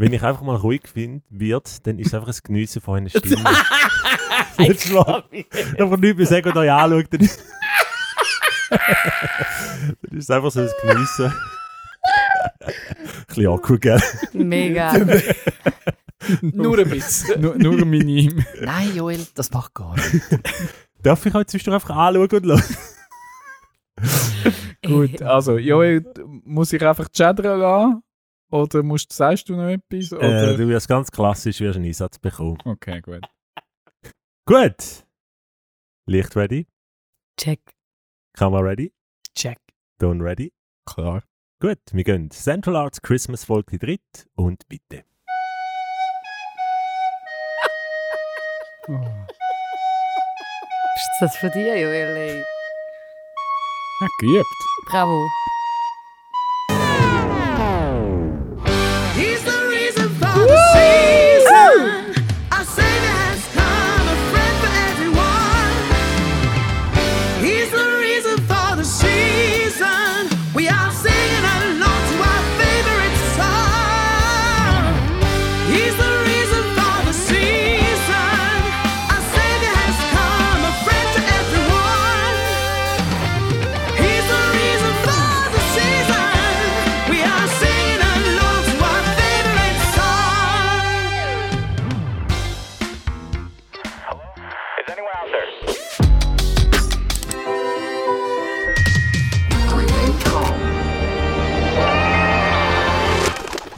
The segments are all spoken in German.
Wenn ich einfach mal ruhig find, wird, dann ist es einfach ein Geniessen von einer Stimme. Nicht schlafen. Einfach nichts mehr sagen und euch anschauen. Dann ist, dann ist es einfach so ein Geniessen. ein bisschen awkward, gell? Mega. Nur ein bisschen. nur, nur minim. Nein, Joel, das macht gar nicht. Darf ich euch zwischendurch einfach anschauen und hören? Gut, also, Joel, muss ich einfach chattern lassen? Oder musst, sagst du noch etwas? Oder? Äh, du wirst ganz klassisch wirst einen Einsatz bekommen. okay, gut. Gut. Licht ready? Check. Kamera ready? Check. Ton ready? Klar. Gut, wir gehen. Central Arts Christmas Folge dritt und bitte. Oh. Ist das von dir, Joel? Ey? Ja, geübt. Bravo.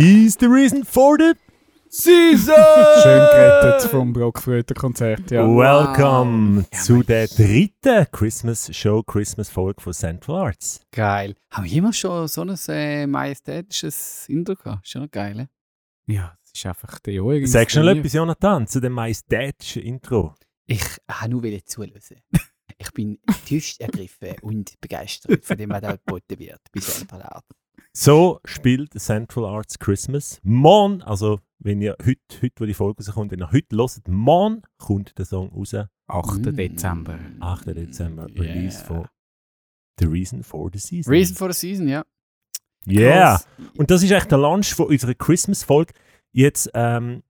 He's the reason for the Season! Schön gerettet vom Blockflötenkonzert, ja. Welcome Ja, zu der dritten Christmas Show, Christmas Folge von Central Arts. Geil. Haben wir jemals schon so ein äh, majestätisches Intro gehabt? Ist schon noch geil, ne? Ja, das ist einfach der Joel. Sagst du noch etwas, Jonathan, zu dem majestätischen Intro? Ich habe nur wollen zuhören. Ich bin tiefst ergriffen und begeistert von dem, was da geboten wird bei Central Art. So spielt Central Arts Christmas. Morgen, also wenn ihr heute, heute wo die Folge rauskommt, wenn ihr heute hört, morgen kommt der Song raus. 8. Mm. Dezember. 8. Dezember, Yeah. Release von The Reason for the Season. Reason for the Season, ja. Yeah! Krass. Und das ist echt der Launch von unserer Christmas-Folge. Jetzt, ähm,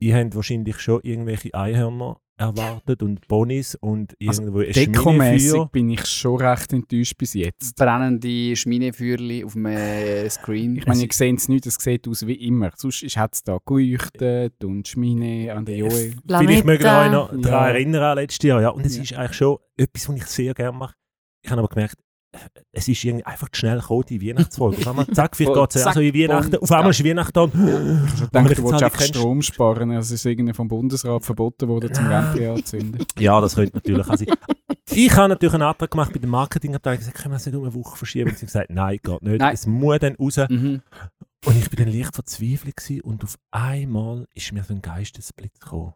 ihr habt wahrscheinlich schon irgendwelche Einhörner erwartet und Bonis und Also, irgendwo ein Dekomäßig Schminefeuer. bin ich schon recht enttäuscht bis jetzt. Brennende Schminefeuerli auf dem äh, Screen. Ich meine, ihr seht es nicht, es sieht aus wie immer. Sonst hat es da geleuchtet und Schmine an der Joel. Vielleicht mögt ihr euch noch Ja. daran erinnern an letztes Jahr. Ja. Und es Ja. ist eigentlich schon etwas, was ich sehr gerne mache. Ich habe aber gemerkt, es ist irgendwie einfach zu schnell gekommen, die Weihnachtsfolge. Auf einmal, zack, vielleicht geht es also in Weihnachten. Auf einmal ist Weihnachten da. Ich man du willst einfach Strom sparen. Also es ist irgendwie vom Bundesrat verboten worden, zum Lämpchen anzünden. Ja, das könnte natürlich auch sein. Ich habe natürlich einen Antrag gemacht bei der Marketingabteilung gesagt, können wir das nicht um eine Woche verschieben? Und sie haben gesagt, nein, geht nicht. Nein. Es muss dann raus. Mhm. Und ich bin dann leicht verzweifelt gewesen und auf einmal ist mir so ein Geistesblitz gekommen.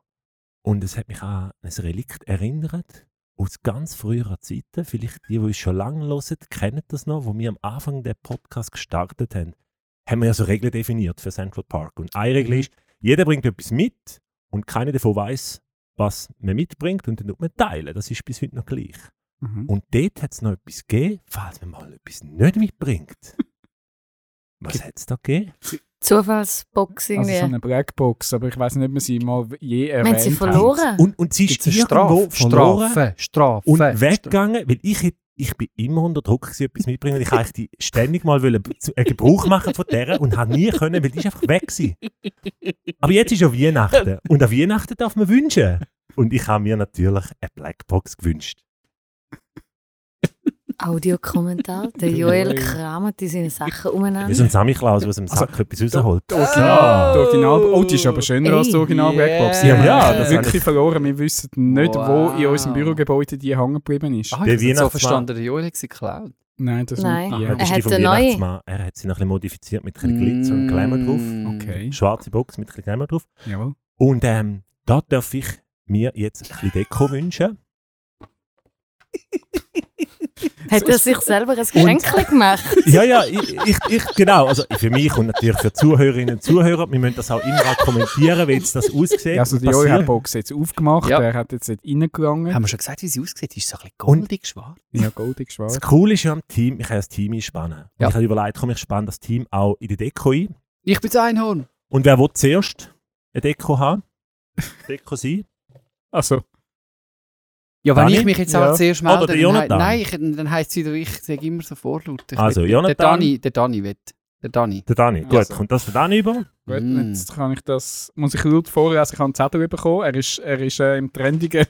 Und es hat mich an ein Relikt erinnert, aus ganz früheren Zeiten. Vielleicht die, die uns schon lange hören, kennen das noch, wo wir am Anfang der Podcast gestartet haben. Haben wir ja so Regeln definiert für Central Park. Und eine Regel ist, jeder bringt etwas mit und keiner davon weiß, was man mitbringt und dann tut man teilen. Das ist bis heute noch gleich. Mhm. Und dort hat es noch etwas gegeben, falls man mal etwas nicht mitbringt. Was hat es da gegeben? Zufallsbox Also irgendwie. so eine Blackbox, aber ich weiß nicht, ob wir sie mal je Wir haben erwähnt sie haben. verloren. Und, und sie ist irgendwo Strafe? verloren Strafe. Strafe. und weggegangen, weil ich, hätt- ich bin immer unter Druck gewesen, etwas mitbringen. Ich eigentlich die ständig mal wollen, einen Gebrauch machen von der und habe nie können, weil die ist einfach weg gewesen. Aber jetzt ist ja Weihnachten und an Weihnachten darf man wünschen. Und ich habe mir natürlich eine Blackbox gewünscht. Audiokommentar. Der Joel kramt in seinen Sachen Wie umeinander. so ein Samichlaus, der aus dem Sack etwas rausholt. Die Original, die Original, oh, die ist aber schöner als die Ey. Original. Yeah. Die haben Ja, das wirklich habe ich- verloren. Wir wissen nicht, wo in unserem Wow. Bürogebäude die hängen geblieben ist. Ah, Der ich habe so verstanden, der Joel hat sie geklaut. Nein, das Nein. nicht die. Das Er ist die hat vom neue. Er hat sie noch ein bisschen modifiziert mit ein bisschen Glitzer und Glamour drauf. Okay, Schwarze Box mit ein bisschen Glamour drauf. jawohl. Und ähm, da darf ich mir jetzt ein bisschen Deko wünschen. Hat er sich selber ein Geschenk gemacht? Ja, ja, ich, ich, ich, genau. Also für mich und natürlich für Zuhörerinnen und Zuhörer. Wir müssen das auch immer auch kommentieren, wie jetzt das aussieht. Also die Joel hat die. Box jetzt aufgemacht, Ja. er hat jetzt nicht reingegangen. Haben wir schon gesagt, wie sie aussieht? Ist so ein bisschen goldig schwarz? Ja, goldig schwarz. Das Coole ist ja am Team, ich kann das Team einspannen. Ja. Ich habe überlegt, komm, ich spanne das Team auch in die Deko ein. Ich bin das Einhorn. Und wer will zuerst eine Deko haben? Deko sein? Also, Ja, wenn Dani? ich mich jetzt Ja. aber zuerst Oder melde, der dann, Jonathan? nein, ich, dann heisst es wieder, ich sage immer so vorlaut. Ich Also, will- Jonathan. Der Dani, der Dani will. Der Dani. Der Dani. Gut, Also. kommt das für Dani über? gut, Mm. jetzt kann ich das, muss ich laut vorlesen, ich habe einen Zettel bekommen, er ist, er ist äh, im trendigen.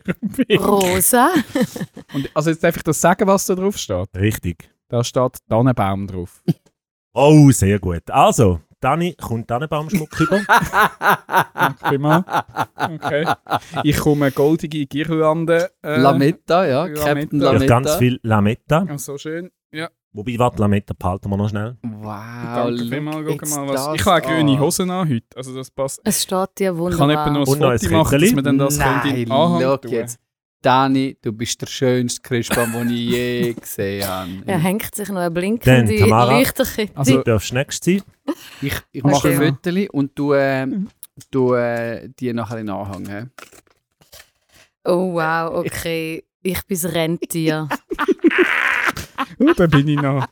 Rosa. Und, also jetzt darf ich das sagen, was da drauf steht. Richtig. Da steht Tannenbaum drauf. Oh, sehr gut. Also, Dani kommt Tannenbaumschmuck über. Danke vielmals. Okay. Ich komme goldige Girlande. Äh, Lametta, ja. Lametta. Captain Ja, Ja, Lametta. ganz viel Lametta. Ja, so schön. Ja, Wobei, warte, Lametta behalten wir noch schnell. Wow, danke vielmals. Mal, was. Ich habe eine grüne. Hosen an heute. Also das passt. Es steht dir Ich kann etwa noch wunderbar. ein Foto machen, dass wir dann das Nein, schau tun. jetzt. Dani, du bist der schönste Christbaum, den ich je gesehen habe. Er hängt sich noch eine blinkende Dann, Tamara. Lichterkette. Also- Du darfst nächstes sein. Ich, ich mache ein Foto und du, äh, du äh, die nachher in den Anhang. oh wow, okay. Ich bin das Rentier. Oh, da bin ich noch.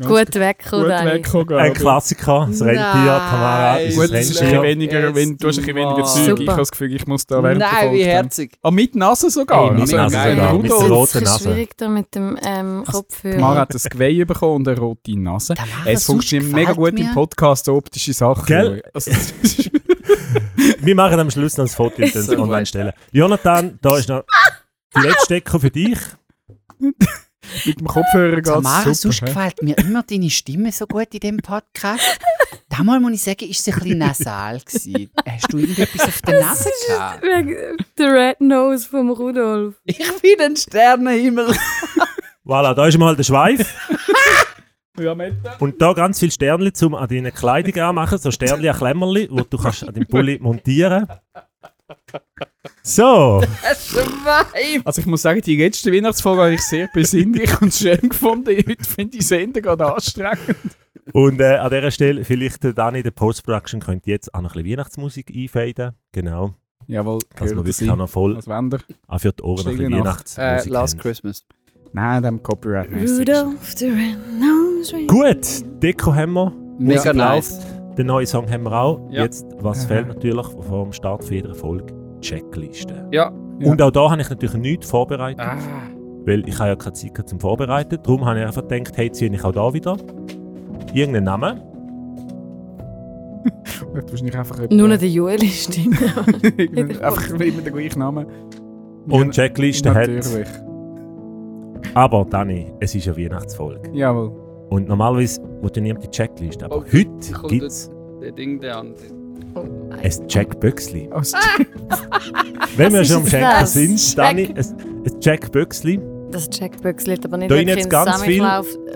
Gut weggekommen, gut Ein. Klassiker, das. Rentier, Tamara, Gut, es ist ein weniger, wenn, du hast ein bisschen weniger Zeug. Ich habe das Gefühl, ich muss da während Nein, wie herzig. Ah, mit Nase sogar? Ey, mit also, Nase sogar. Mit der roten Es ist Nase. schwierig da mit dem ähm, Also, Kopfhörer. Mara hat ein Geweih bekommen und eine rote Nase. Es funktioniert mega gut im Podcast, so optische Sachen. Gell? Also, das ist- Wir machen am Schluss noch ein Foto und dann So online stellen. Jonathan, da ist noch die letzte Deko für dich. mit dem Kopfhörer geht Tamara, es sonst super. hä? gefällt mir immer deine Stimme so gut in diesem Podcast. Damals muss ich sagen, ist sie ein bisschen nasal gewesen. Hast du irgendetwas auf der Nase gehabt? Wegen der Red Nose vom Rudolf. Ich bin ein Sternenhimmel. Voilà, da ist mal der Schweif. Und da ganz viele Sternchen zum an deine Kleidung anmachen. So Sternchen, Klemmerli, die du kannst an deinem Pulli montieren So, Schwein. Also ich muss sagen, die letzte Weihnachtsfolge habe ich sehr besinnlich und schön gefunden. Heute finde ich Sender gerade anstrengend. und äh, an dieser Stelle vielleicht der Dani, der Post-Production, könnte jetzt auch noch ein bisschen Weihnachtsmusik einfaden. Genau, Jawohl, dass gehört wirklich auch noch voll wir? auch für die Ohren noch ein bisschen Nacht. Äh, Weihnachtsmusik Last haben. Christmas. Nein, dem Copyright. Rudolph the Red Nose. Red- Gut, Deko haben wir. Mega nice. Den neuen Song haben wir auch. Ja. Jetzt, was fehlt natürlich vor dem Start für jede Folge? Checkliste. Ja. ja. Und auch da habe ich natürlich nichts vorbereitet, Ah, weil ich habe ja keine Zeit zum Vorbereiten. Darum habe ich einfach gedacht, hey, ziehe ich auch da wieder irgendeinen Namen. wahrscheinlich einfach Nur noch der Joel ist drin. Einfach immer den gleichen Namen. Und Checkliste hat. Natürlich. Aber Dani, es ist eine Weihnachtsfolge. Jawohl. Und normalerweise will ja niemand die Checkliste. Aber Oh, heute gibt es Der Ding der andere. ein Checkböxli. Also, Wenn wir schon am das? sind, Check- Dani, ein, ein Checkböxli. Das Checkbox liegt aber nicht Da wirklich jetzt ganz viel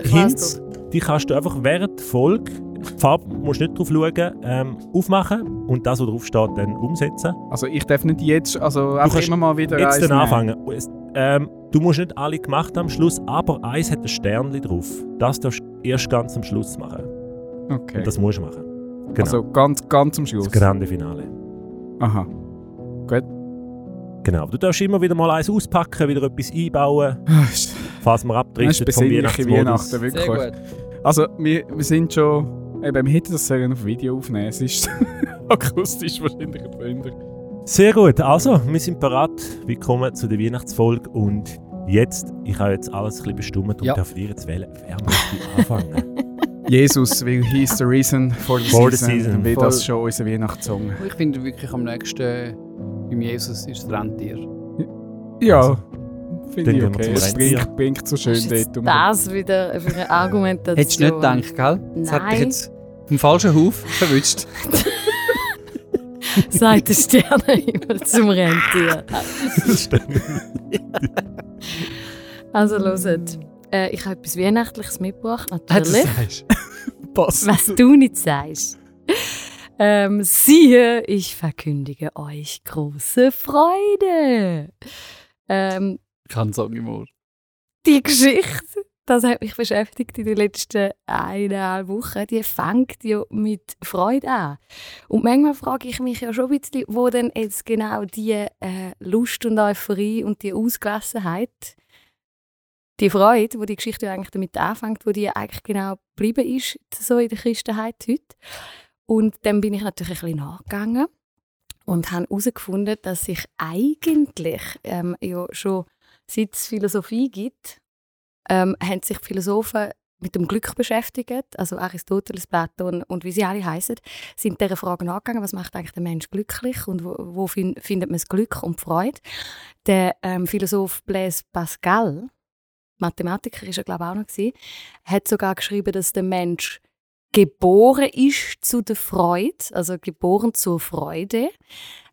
Hints, die kannst du einfach während der Folge, die Farbe musst du nicht drauf schauen, ähm, aufmachen und das, was drauf steht, dann umsetzen. also ich darf nicht jetzt, also einfach immer mal wieder Jetzt dann anfangen. Ähm, du musst nicht alle gemacht haben am Schluss, aber eins hat ein Sternchen drauf. Das darfst du erst ganz am Schluss machen. Okay. Und das musst du machen. Genau. Also ganz, ganz am Schluss. das grande Finale. Aha. Genau. Du darfst immer wieder mal eins auspacken, wieder etwas einbauen, falls wir Das ist abdriften vom Weihnachtsmodus. Weihnachten, wirklich. Sehr gut. Also, wir, wir sind schon. Eben, wir hätten das sollen auf Video aufnehmen. Es ist akustisch wahrscheinlich ein Wunder. Sehr gut, also, wir sind bereit. Willkommen zu der Weihnachtsfolge und jetzt, ich habe jetzt alles ein bisschen bestimmt und Ja. darf dir jetzt wählen, wer möchte anfangen? Jesus, weil he is the reason for the For the season. season. Dann wird Voll. das schon unser Weihnachtssong. Ich finde wirklich am nächsten beim Jesus ist das Rentier. Ja, Also, finde ich okay. Es blinkt, blinkt so schön dort. um- das wieder für eine Argumentation? Hättest du nicht gedacht, gell? Das hat dich Nein. jetzt im falschen Huf verwünscht. Sagt der Sternenhimmel zum Rentier. also hört. Äh, ich habe etwas Weihnachtliches mitgebracht, natürlich. sagst Pass. Was du nicht sagst. Ähm, siehe, ich verkündige euch große Freude. Ähm, Ich habe einen Song im Ohr. die Geschichte, das hat mich beschäftigt in den letzten eineinhalb Wochen, die fängt ja mit Freude an. Und manchmal frage ich mich ja schon ein bisschen, wo denn jetzt genau die äh, Lust und Euphorie und die Ausgelassenheit, die Freude, wo die Geschichte ja eigentlich damit anfängt, wo die eigentlich genau geblieben ist, so in der Christenheit heute. Und dann bin ich natürlich ein bisschen nachgegangen und habe herausgefunden, dass sich eigentlich ähm, ja schon seit es Philosophie gibt, ähm, haben sich Philosophen mit dem Glück beschäftigt, also Aristoteles, Platon und wie sie alle heißen, sind dieser Frage nachgegangen, was macht eigentlich der Mensch glücklich und wo, wo fin findet man das Glück und Freude. Der ähm, Philosoph Blaise Pascal, Mathematiker ist er glaube ich auch noch gewesen, hat sogar geschrieben, dass der Mensch geboren ist zu der Freude, also geboren zur Freude.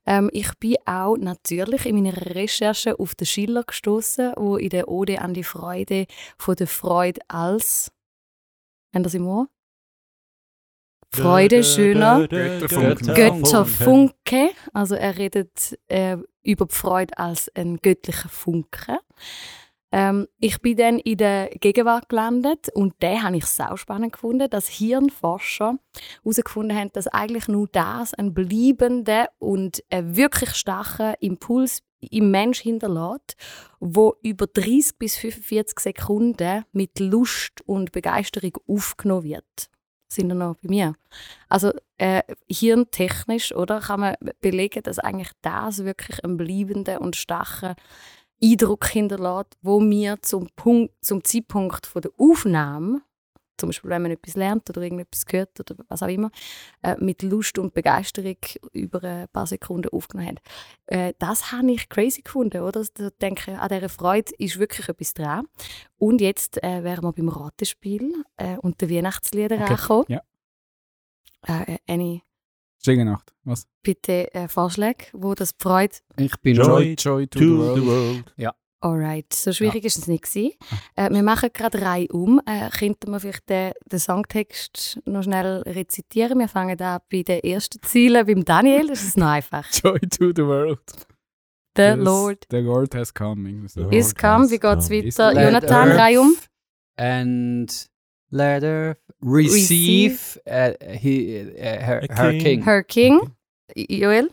Ähm, ich bin auch natürlich in meiner Recherche auf den Schiller gestoßen, wo in der Ode an die Freude von der Freude als haben das im Ohr? Freude schöner Götterfunken. Götterfunke. Also er redet äh, über die Freude als ein göttlicher Funke. Ähm, ich bin dann in der Gegenwart gelandet und den habe ich sau spannend gefunden, dass Hirnforscher herausgefunden haben, dass eigentlich nur das einen bleibenden und einen wirklich starken Impuls im Mensch hinterlässt, wo über 30 bis 45 Sekunden mit Lust und Begeisterung aufgenommen wird. Sind noch bei mir? Also äh, hirntechnisch oder kann man belegen, dass eigentlich das wirklich einen bleibenden und starken Eindruck hinterlässt, wo wir zum, Punkt, zum Zeitpunkt von der Aufnahme, zum Beispiel wenn man etwas lernt oder irgendetwas hört oder was auch immer, äh, mit Lust und Begeisterung über ein paar Sekunden aufgenommen hat. Äh, das habe ich crazy gefunden, oder? Da denke an dieser Freude ist wirklich etwas dran. Und jetzt äh, wären wir beim Ratespiel äh, und den Weihnachtslieder Okay. angekommen. Ja. Äh, Stillenacht. Was? bitte äh, Vorschläge, wo das Freude Ich bin Joy Joy. Joy to, To the world. the world. Alright, so schwierig ist es nicht gewesen. Äh, wir machen gerade Reihe um. Äh, könnten wir vielleicht den, den Songtext noch schnell rezitieren? Wir fangen an bei den ersten Zielen, beim Daniel. Das ist noch einfach. Joy to the world. The Yes, Lord The Lord has come. so. Lord is come. Wie has geht's come. weiter? Jonathan, Earth Reihe um. And let her receive, uh, he, uh, her, A her king. king. Her King. Joel,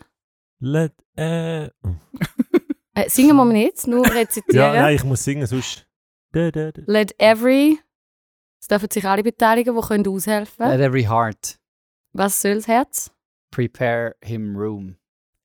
Let, äh, äh, singen wir nicht, nur rezitieren. ja, nein, ich muss singen, sonst. Da, da, da. Let every. Es dürfen sich alle beteiligen, die können aushelfen Let every heart Was soll das Herz? prepare him room.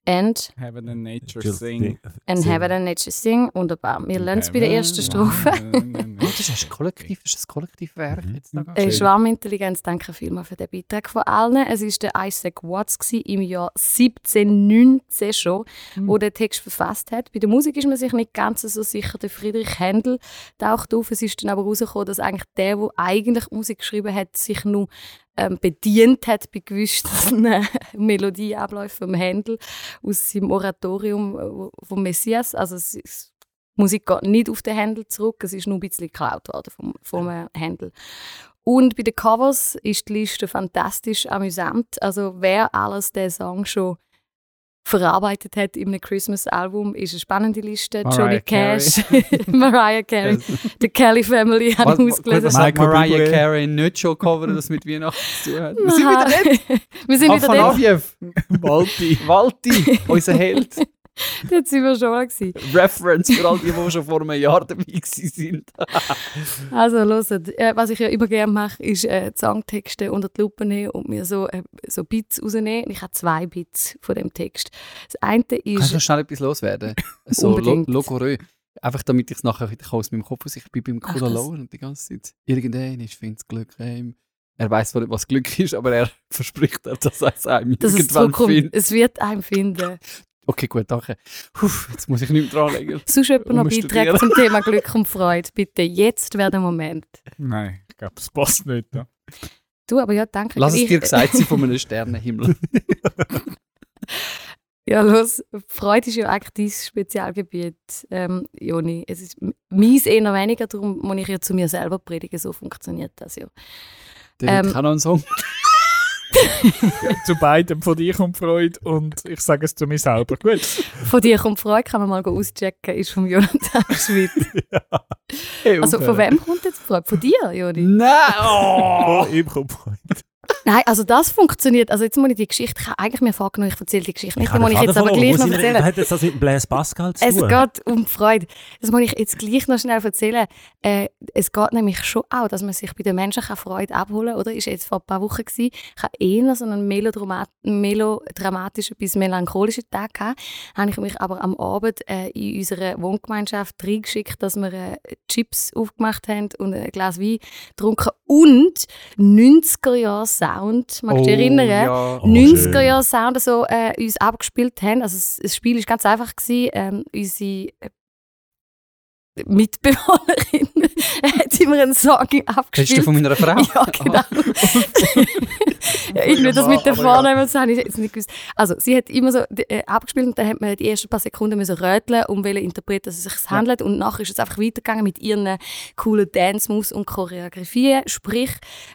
And, Heaven and nature Just sing. and heaven and nature sing. Wunderbar. Wir lernen es bei der ersten Strophe. Oh, das ist ein Kollektiv, ist das Kollektivwerk Mhm. jetzt? Äh, Schwarmintelligenz, danke vielmals für den Beitrag von allen. Es war der Isaac Watts gewesen, im Jahr 1719 schon, Hm. wo der Text verfasst hat. Bei der Musik ist man sich nicht ganz so sicher. Der Friedrich Händel taucht auf. Es ist dann aber herausgekommen, dass eigentlich der, der eigentlich Musik geschrieben hat, sich nur ähm, bedient hat bei gewissen äh, Melodieabläufen vom Händel aus seinem Oratorium äh, vom Messias. Also es ist, die Musik geht nicht auf den Händel zurück, es ist nur ein bisschen geklaut worden vom, vom äh, Händel. Und bei den Covers ist die Liste fantastisch amüsant. Also wer alles den Song schon verarbeitet hat in einem Christmas-Album, ist eine spannende Liste. Mariah Johnny Cash, Mariah Carey, The Kelly Family haben was, ausgelesen. was Michael Mariah. Carey nicht schon covern, das mit Weihnachten zu tun hat? Wir sind wieder Nein. Wir sind wieder dort. Walti. Walti, unser Held. Dort sind wir schon mal. Gewesen. Reference für all die, die schon vor einem Jahr dabei waren. Also, hört, äh, was ich ja immer gerne mache, ist äh, Songtexte unter die Lupe nehmen und mir so, äh, so Bits rausnehmen. Ich habe zwei Bits von dem Text. Das eine Kannst du ist... schnell etwas loswerden? So lo. Logorö. Einfach damit ich es nachher wieder aus meinem Kopf aus. Ich bin beim Lower und die ganze Zeit. Irgendwann ist findet Glück heim. Er weiß zwar nicht, was Glück ist, aber er verspricht, dass er es einem dass es irgendwann zurückkommt. findet. Es wird einem finden. Okay, gut, danke. Puh, jetzt muss ich nicht mehr dranlegen. Sonst jemand noch. Beiträge zum Thema Glück und Freude. Bitte, jetzt wäre der Moment. Nein, ich glaube, das passt nicht. Ja. Du, aber ja, danke. Lass es dir gesagt sein von einem Sternenhimmel. Ja, los. Freude ist ja eigentlich dein Spezialgebiet, ähm, Joni. Es ist meins eher weniger, darum muss ich ja zu mir selber predigen. So funktioniert das ja. Der Ähm, ähm, kann noch einen Song. Zu beidem, von dir kommt Freude und ich sage es zu mir selber. Gut. Von dir kommt Freude, kann man mal go auschecken, ist vom Jonathan Schmidt. Hey, Also von wem kommt jetzt Freude? Von dir, Joni? Nein! Oh! Oh, ihm kommt Freude. Nein, also das funktioniert. Also jetzt muss ich die Geschichte, ich habe eigentlich mir vorgenommen, ich erzähle die Geschichte nicht, die muss ich jetzt aber gleich noch erzählen. Hat das mit Blaise Pascal zu Es tun? geht um Freude. Das muss ich jetzt gleich noch schnell erzählen. Äh, es geht nämlich schon auch, dass man sich bei den Menschen kann Freude abholen kann. Oder? Ist jetzt vor ein paar Wochen gewesen. Ich habe eher so einen melodramat melodramatischen bis melancholischen Tag gehabt. Habe ich mich aber am Abend äh, in unserer Wohngemeinschaft reingeschickt, dass wir äh, Chips aufgemacht haben und ein Glas Wein getrunken und 90er Jahre Sound. Magst du dich erinnern? Ja. Oh, 90er schön. Jahre Sound so äh, uns abgespielt haben. Also das, das Spiel ist ganz einfach gewesen. Ähm, unsere äh, Mitbewohnerin hat immer einen Song abgespielt. du von meiner Frau? ja, genau. ja, irgendwie das mit den Vornamen, das habe ich jetzt nicht gewusst. Also, sie hat immer so äh, abgespielt und dann hat man die ersten paar Sekunden müssen röteln, um welche Interpret es sich handelt. Und nachher ist es einfach weitergegangen mit ihren coolen Dance-Moves und Choreografien. Sprich,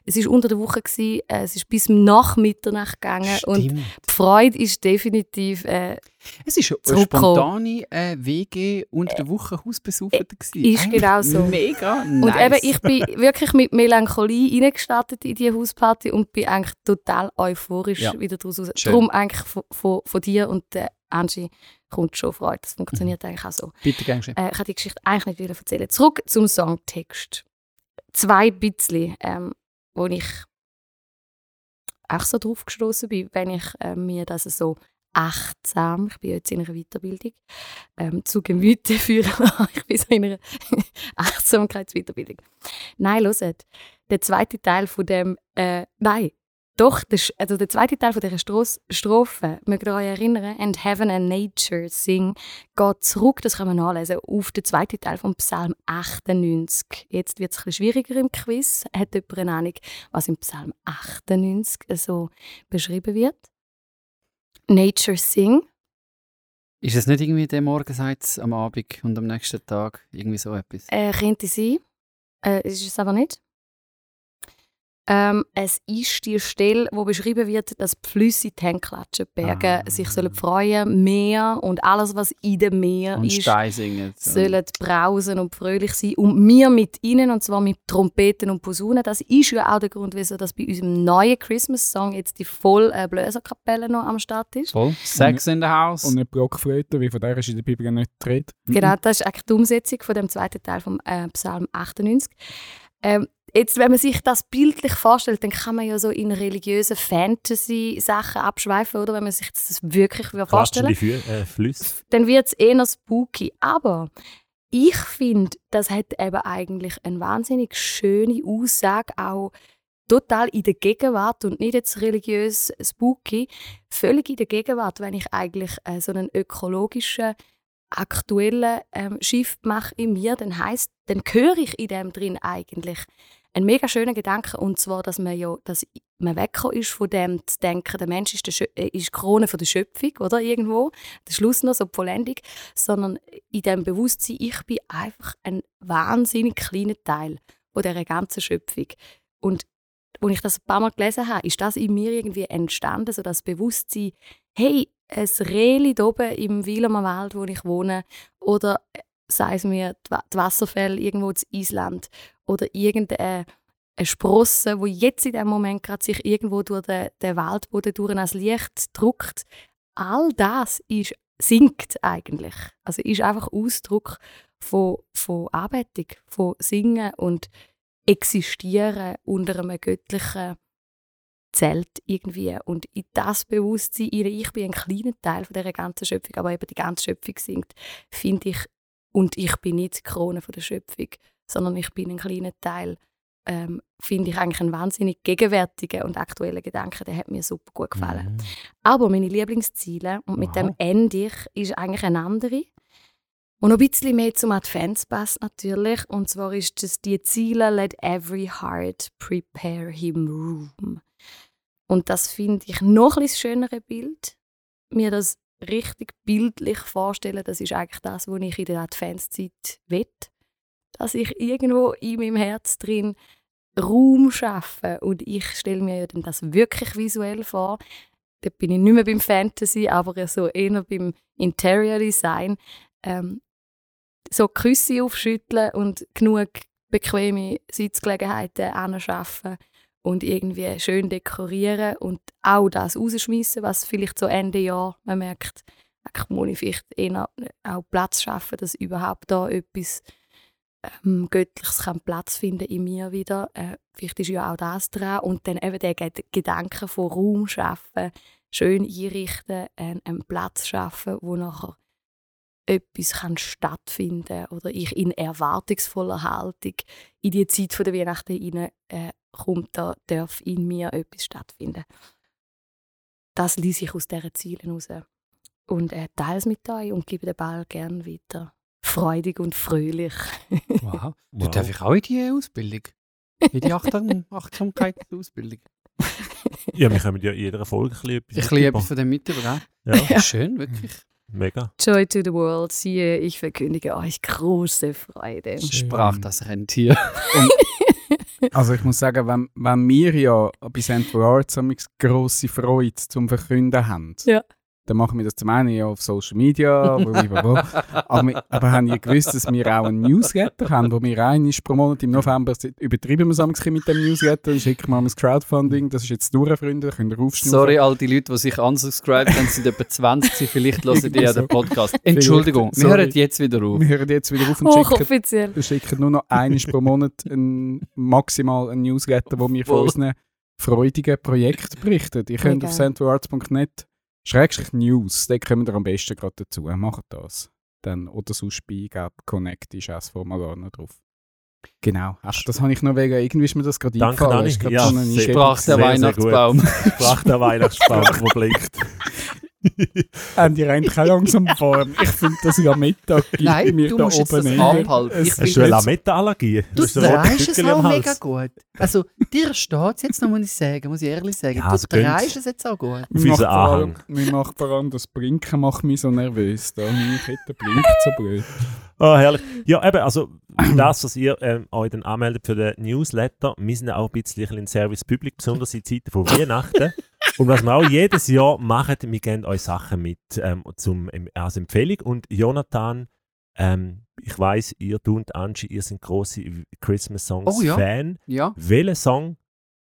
es war unter der Woche, gewesen, äh, es ist bis nach Mitternacht gegangen und Stimmt. die Freude ist definitiv äh, Es war eine spontane äh, WG unter der Woche Hausbesuchte. gewesen. ist Eigentlich genau so. Mega nice. Und eben, ich bin wirklich mit Melancholie reingestartet in diese Hausparty und bin eigentlich total euphorisch Ja. wieder daraus raus. Schön. Darum eigentlich von, von, von dir und der Angie kommt schon Freude. Das funktioniert Mhm. eigentlich auch so. Bitte, gern geschehen. Äh, ich habe die Geschichte eigentlich nicht wieder erzählen. Zurück zum Songtext. Zwei bisschen, ähm, wo ich auch so drauf gestoßen bin, wenn ich äh, mir das so achtsam, ich bin jetzt in einer Weiterbildung, ähm, zu Gemüte führen. Ich bin so in einer Achtsamkeitsweiterbildung. Nein, hört, der zweite Teil von dem, äh, nein, doch, der, Sch- also der zweite Teil von dieser Stros- Strophe, mögt ihr euch erinnern, «And heaven and nature sing», geht zurück, das kann man nachlesen, auf den zweiten Teil vom Psalm 98. Jetzt wird es ein schwieriger im Quiz. Hat jemand eine Ahnung, was im Psalm 98 so beschrieben wird? Nature sing. Ist es nicht irgendwie der Morgenseits am Abend und am nächsten Tag irgendwie so etwas? Äh, könnte sein. Äh, ist es aber nicht. Ähm, es ist die Stelle, wo beschrieben wird, dass die Flüsse die Hände klatschen, die Berge Ah. sich sollen freuen, Meer und alles, was in dem Meer Und ist, Stein singen. so. sollen brausen und fröhlich sein. Und wir mit ihnen, und zwar mit Trompeten und Posaunen. Das ist ja auch der Grund, wieso dass bei unserem neuen Christmas-Song jetzt die voll äh, Bläserkapelle noch am Start ist. Voll. Sex in the House. Und nicht Blockflöte, wie von der ist in der Bibel nicht die Rede. Genau, das ist eigentlich die Umsetzung von dem zweiten Teil vom äh, Psalm 98. Ähm, jetzt, wenn man sich das bildlich vorstellt, dann kann man ja so in religiöse Fantasy-Sachen abschweifen, oder? Wenn man sich das wirklich vorstellen Fü äh, Flüsse. dann wird es eher spooky. Aber ich finde, das hat eben eigentlich eine wahnsinnig schöne Aussage, auch total in der Gegenwart und nicht jetzt religiös spooky, völlig in der Gegenwart, wenn ich eigentlich äh, so einen ökologischen aktuellen ähm, Shift mache in mir, dann heißt, dann höre ich in dem drin eigentlich. Einen mega schönen Gedanken und zwar, dass man ja, dass man weggekommen ist von dem zu denken, der Mensch ist, der äh, ist die Krone von der Schöpfung, oder irgendwo, der Schluss noch so die Vollendung, sondern in dem Bewusstsein, ich bin einfach ein wahnsinnig kleiner Teil von dieser ganzen Schöpfung. Und als ich das ein paar Mal gelesen habe, ist das in mir irgendwie entstanden, so das Bewusstsein, hey, ein Rehli da oben im Wilermer Wald, wo ich wohne, oder äh, sei es mir die Wasserfälle irgendwo in Island, oder irgendeine eine Sprosse, wo jetzt in dem Moment gerade sich irgendwo durch den, den Waldboden durch als Licht druckt. All das ist, singt eigentlich. Also ist einfach Ausdruck von, von Anbetung, von Singen und Existieren unter einem göttlichen Zelt irgendwie. Und in das Bewusstsein, ihre, ich bin ein kleiner Teil von dieser ganzen Schöpfung, aber eben die ganze Schöpfung singt, finde ich, und ich bin nicht die Krone von der Schöpfung, sondern ich bin ein kleiner Teil, ähm, finde ich eigentlich einen wahnsinnig gegenwärtigen und aktuellen Gedanken, der hat mir super gut gefallen. Mhm. Aber meine Lieblingsziele, und mit Aha. dem ende ich, ist eigentlich eine andere. Und noch ein bisschen mehr zum Advents passt natürlich. Und zwar ist es die Ziele «Let every heart prepare him room». Und das finde ich noch ein bisschen schönere Bild. Mir das richtig bildlich vorstellen, das ist eigentlich das, was ich in der Adventszeit will. Dass ich irgendwo in meinem Herz drin Raum schaffe. Und ich stelle mir ja dann das wirklich visuell vor. Da bin ich nicht mehr beim Fantasy, aber so eher beim Interior Design. Ähm, so Küsse aufschütteln und genug bequeme Sitzgelegenheiten anschaffen und irgendwie schön dekorieren und auch das rausschmeißen, was vielleicht so Ende Jahr man merkt, eigentlich muss ich vielleicht eher auch Platz schaffen, dass überhaupt da etwas ähm, Göttliches kann Platz finden in mir wieder. Äh, vielleicht ist ja auch das dran. Und dann eben der Ged- Gedanke von Raum schaffen, schön einrichten, einen, einen Platz schaffen, wo nachher etwas kann stattfinden oder ich in erwartungsvoller Haltung in die Zeit der Weihnachten hinein äh, kommt, da darf in mir etwas stattfinden. Das lese ich aus diesen Zielen heraus. Und äh, teile es mit euch und gebe den Ball gerne weiter. Freudig und fröhlich. Wow. Du Wow. darf ich auch in die Ausbildung? In die Achtsam Achtsamkeitsausbildung? Ja, wir kommen ja in jeder Folge ein bisschen etwas Ich liebe über. etwas von dem mit, oder? Ja, Schön, wirklich. mega. Joy to the world, siehe, ich verkündige euch große Freude. Sprach das ein Tier. Also ich muss sagen, wenn, wenn wir ja bei Central Arts eine grosse Freude zum Verkünden haben, Ja. Dann machen wir das zum einen ja auf Social Media, aber, wir, aber haben ihr gewusst, dass wir auch einen Newsletter haben, wo wir einmal pro Monat im November übertreiben wir es mit dem Newsletter, dann schicken wir mal ein Crowdfunding, das ist jetzt durch, Freunde, könnt ihr aufschnaufen. Sorry, all die Leute, die sich unsubscribed haben, sind etwa 20, gewesen. vielleicht hören die ja den Podcast. Entschuldigung, wir hören jetzt wieder auf. Wir hören jetzt wieder auf und schicken, wir schicken nur noch einmal pro Monat ein, maximal einen Newsletter, wo wir von unseren freudigen Projekten berichten. Ihr könnt Mega. auf centralarts.net Schrägstrich News, da kommen wir am besten gerade dazu. Macht das. Dann, oder sonst bei Connect ist auch Formular noch drauf. Genau. Ach, das habe ich noch wegen, irgendwie ist mir das gerade Danke, eingefallen. Dani. Ist gerade Ja, so Sprach der. Weihnachtsbaum. Sprach der Weihnachtsbaum, der blinkt. Haben die eigentlich auch langsam Form? Ich finde das ja Mittag gibt Nein, mir du da musst jetzt oben das rein. abhalten. Es Ich Hast du eine jetzt- Lametta-Allergie? Du drehst es auch mega gut. Also, dir steht es jetzt noch, muss ich sagen, muss ich ehrlich sagen. Ja, du drehst es jetzt auch gut. Auf unseren Anhang. Mir macht vor allem das Blinken macht mich so nervös. Da meine Kette blinkt so blöd. Ah, herrlich. Ja, eben, also das, was ihr ähm, euch dann anmeldet für den Newsletter, wir sind auch ein bisschen ein Service Public, besonders in Zeiten von Weihnachten. Und was wir auch jedes Jahr machen, wir geben euch Sachen mit ähm, zum, ähm, als Empfehlung. Und Jonathan, ähm, ich weiß, ihr und Angie, ihr sind große Christmas-Songs-Fan. Oh ja. Ja. Welcher Song,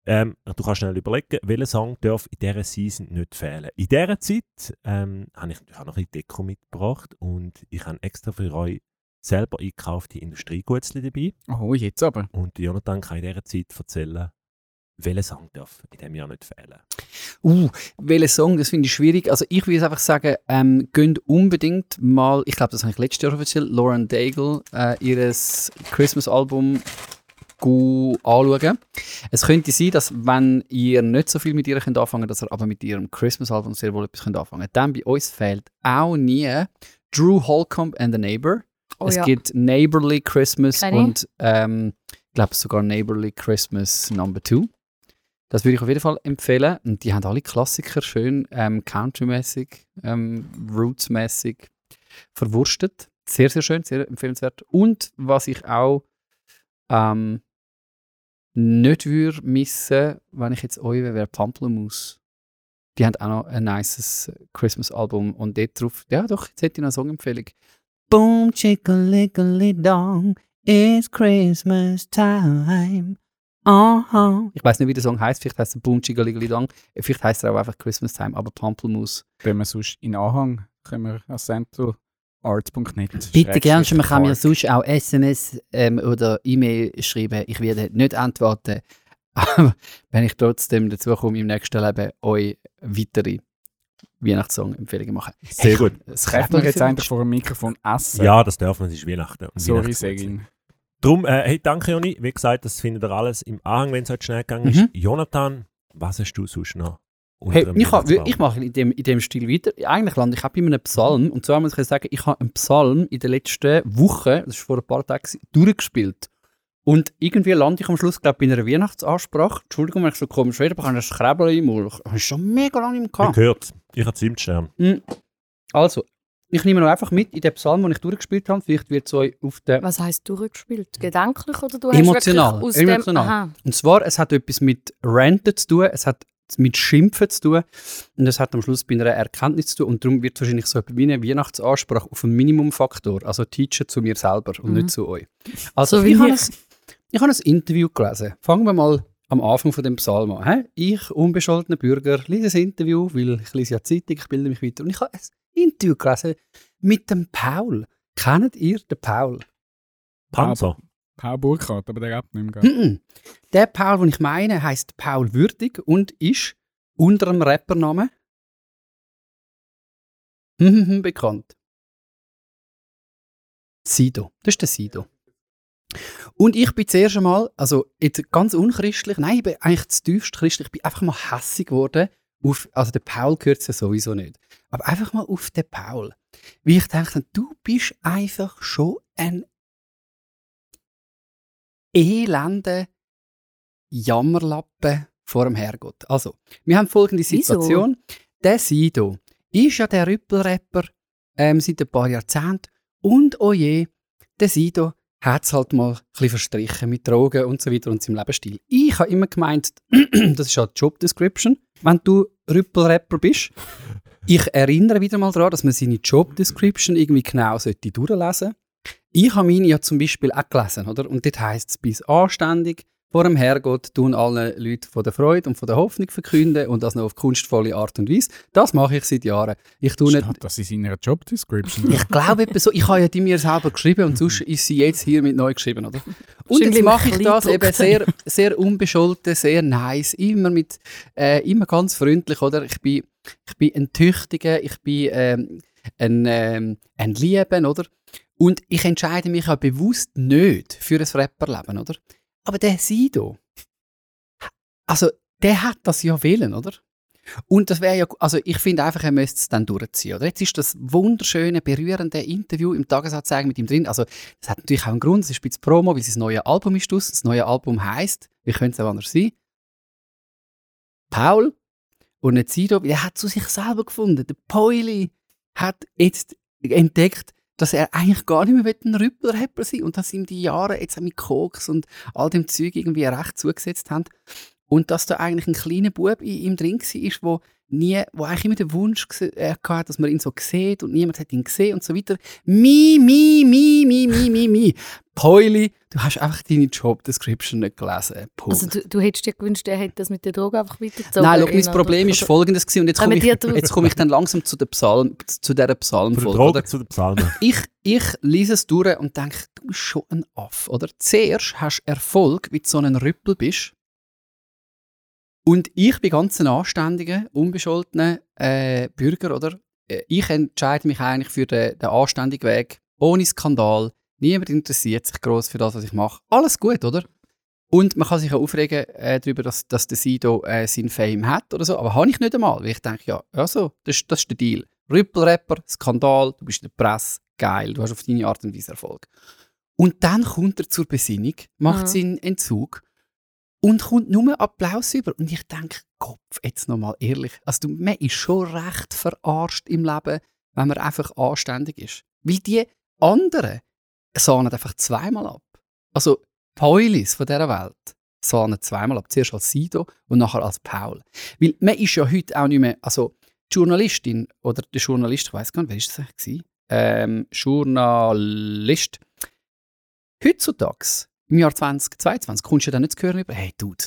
ähm, du kannst schnell überlegen, welcher Song darf in dieser Season nicht fehlen? In dieser Zeit ähm, habe ich, ich habe noch ein Deko mitgebracht und ich habe extra für euch selber eingekaufte Industriegutzli dabei. Oh, jetzt aber. Und Jonathan kann in dieser Zeit erzählen, welcher Song darf in diesem Jahr nicht fehlen. Uh, welcher Song, das finde ich schwierig. Also ich würde einfach sagen, ähm, gönnt unbedingt mal, ich glaube, das habe ich letztes Jahr erzählt, Lauren Daigle, äh, ihres Christmas-Album anschauen. Es könnte sein, dass wenn ihr nicht so viel mit ihr könnt anfangen dass ihr aber mit ihrem Christmas-Album sehr wohl etwas könnt anfangen Dann bei uns fehlt auch nie Drew Holcomb and the Neighbor. Oh es ja. gibt Neighborly Christmas ich. und ähm, ich glaube sogar Neighborly Christmas Number 2. Das würde ich auf jeden Fall empfehlen. Und die haben alle Klassiker schön ähm, countrymäßig, ähm, rootsmäßig verwurstet. Sehr, sehr schön, sehr empfehlenswert. Und was ich auch ähm, nicht würde missen, wenn ich jetzt euch wäre, Pamplemousse. Die haben auch noch ein nices Christmas-Album und dort drauf, ja doch, jetzt hätte ich noch eine Songempfehlung. Boom, chickalickali dong, it's Christmas time. Aha. Ich weiß nicht, wie der Song heißt. Vielleicht heißt er Boom, chickalickali dong. Vielleicht heißt er auch einfach Christmas time, aber Pamplemousse. Wenn wir sonst in Anhang können wir an centralarts.net. Bitte gern, man kann mir sonst auch SMS ähm, oder E-Mail schreiben. Ich werde nicht antworten. Aber wenn ich trotzdem dazu komme, im nächsten Leben euch weitere Weihnachtssong-Empfehlungen machen. Sehr gut. Es Darf man jetzt eigentlich vor dem Mikrofon essen? Ja, das darf man, es ist Weihnachten. Sorry. Segin. Darum, äh, hey, danke Joni. Wie gesagt, das findet ihr alles im Anhang, wenn es heute schnell gegangen ist. Mhm. Jonathan, was hast du sonst noch? Hey, ich, ha, ich mache in dem, in dem Stil weiter. Eigentlich lande ich auch bei einem Psalm. Und zwar muss ich sagen, ich habe einen Psalm in den letzten Wochen, das ist vor ein paar Tagen, durchgespielt. Und irgendwie lande ich am Schluss, glaube ich, bei einer Weihnachtsansprache. Entschuldigung, wenn ich so komisch rede, aber ich habe ein Schrebel im Mund. Ich habe schon mega lange im Ich gehabt. gehört. Ich habe Zimtstern. Also, ich nehme noch einfach mit in den Psalm, den ich durchgespielt habe. Vielleicht wird es euch auf den Was heisst durchgespielt? Gedanklich oder du Emotional, hast emotional. Und zwar, es hat etwas mit Ranten zu tun, es hat mit Schimpfen zu tun und es hat am Schluss bei einer Erkenntnis zu tun und darum wird es wahrscheinlich so etwas wie eine Weihnachtsansprache auf einen Minimumfaktor, also teachen zu mir selber und Mhm. nicht zu euch. Also So wie ich, habe ich. ein, ich habe ein Interview gelesen. Fangen wir mal am Anfang von dem Psalm an. Ich, unbescholtener Bürger, lese ein Interview, weil ich lese ja Zeitung, ich bilde mich weiter. Und ich habe ein Interview gelesen mit dem Paul. Kennt ihr den Paul? Panzer. Paul Burkhardt, aber der hat nicht mehr. Der Paul, den ich meine, heißt Paul Würdig und ist unter einem Rappernamen bekannt. Sido. Das ist der Sido. Und ich bin zuerst einmal, also jetzt ganz unchristlich, nein, ich bin eigentlich zu tiefst christlich, ich bin einfach mal hässig geworden auf, also der Paul gehört ja sowieso nicht, aber einfach mal auf den Paul. Wie ich dachte, du bist einfach schon ein elender Jammerlappen vor dem Herrgott. Also, wir haben folgende Wieso? Situation. Der Sido ist ja der Rüppelrapper ähm, seit ein paar Jahrzehnten und oh je, der Sido hat es halt mal ein bisschen verstrichen mit Drogen und so weiter und seinem Lebensstil. Ich habe immer gemeint, das ist halt Job Description, wenn du Rüppelrapper bist. Ich erinnere wieder mal daran, dass man seine Job Description irgendwie genau sollte durchlesen Ich habe meine ja zum Beispiel auch gelesen, oder? Und dort heisst es, bis anständig vor dem Herrgott tun allen Leuten von der Freude und von der Hoffnung verkünden und das noch auf kunstvolle Art und Weise. Das mache ich seit Jahren. Ich tue nicht, Steht das in seiner Job Description? ich glaube etwa so, ich habe ja die mir selber geschrieben und sonst ist sie jetzt hier mit neu geschrieben, oder? Und jetzt mache ich das eben sehr, sehr unbescholten, sehr nice, immer mit, äh, immer ganz freundlich, oder? Ich bin, ich bin ein Tüchtiger, ich bin ähm, ein, ähm, ein Lieben, oder? Und ich entscheide mich auch bewusst nicht für ein Rapperleben, oder? Aber der Sido, also der hat das ja wollen, oder? Und das wäre ja, also ich finde einfach, er müsste es dann durchziehen. Oder? Jetzt ist das wunderschöne, berührende Interview im Tagesanzeiger mit ihm drin. Also das hat natürlich auch einen Grund, es ist ein bisschen Promo, weil sein neues Album ist aus. Das neue Album heisst, wie könnte es auch anders sein? Paul und nicht Sido, er hat zu sich selber gefunden. Der Pauli hat jetzt entdeckt, dass er eigentlich gar nicht mehr ein Rüppelrapper sein will und dass ihm die Jahre jetzt mit Koks und all dem Zeug irgendwie recht zugesetzt haben. Und dass da eigentlich ein kleiner Bub in ihm drin war, wo nie, wo eigentlich immer den Wunsch äh, hatte, dass man ihn so sieht und niemand hat ihn gesehen und so weiter. Mi, mi, mi, mi, mi, mi, mi. Pauli, du hast einfach deine Job Description nicht gelesen. Punkt. Also du, du hättest dir gewünscht, er hätte das mit der Droge einfach weitergezogen. Nein, schau, mein Oder- Problem ist folgendes gewesen, und jetzt komme ich, jetzt komme ich dann langsam zu der Psalm, zu dieser der Psalmfolge. Droge zu den Psalmen. Ich, ich lese es durch und denke, du bist schon ein Aff, oder? Zuerst hast du Erfolg, wie du so ein Rüppel bist. Und ich bin ganz ein anständiger, unbescholtener äh, Bürger, oder? Äh, Ich entscheide mich eigentlich für den, den anständigen Weg, ohne Skandal. Niemand interessiert sich groß für das, was ich mache. Alles gut, oder? Und man kann sich auch aufregen äh, darüber, dass, dass der Sido äh, seinen Fame hat oder so. Aber habe ich nicht einmal, weil ich denke, ja, also, das, ist- das ist der Deal. Rüppelrapper, Skandal, du bist in der Presse, geil, du hast auf deine Art und Weise Erfolg. Und dann kommt er zur Besinnung, macht Mhm. seinen Entzug und kommt nur Applaus über. Und ich denke, Kopf, jetzt nochmal ehrlich, also du, man ist schon recht verarscht im Leben, wenn man einfach anständig ist. Weil die anderen sahnen einfach zweimal ab. Also Paulis von dieser Welt sahnen zweimal ab. Zuerst als Sido und nachher als Paul. Weil man ist ja heute auch nicht mehr, also die Journalistin oder der Journalist, ich weiß gar nicht, wer ist das eigentlich? Ähm, Journalist. Heutzutage, im Jahr 2022, kommst du dann nicht zu hören hey Dude,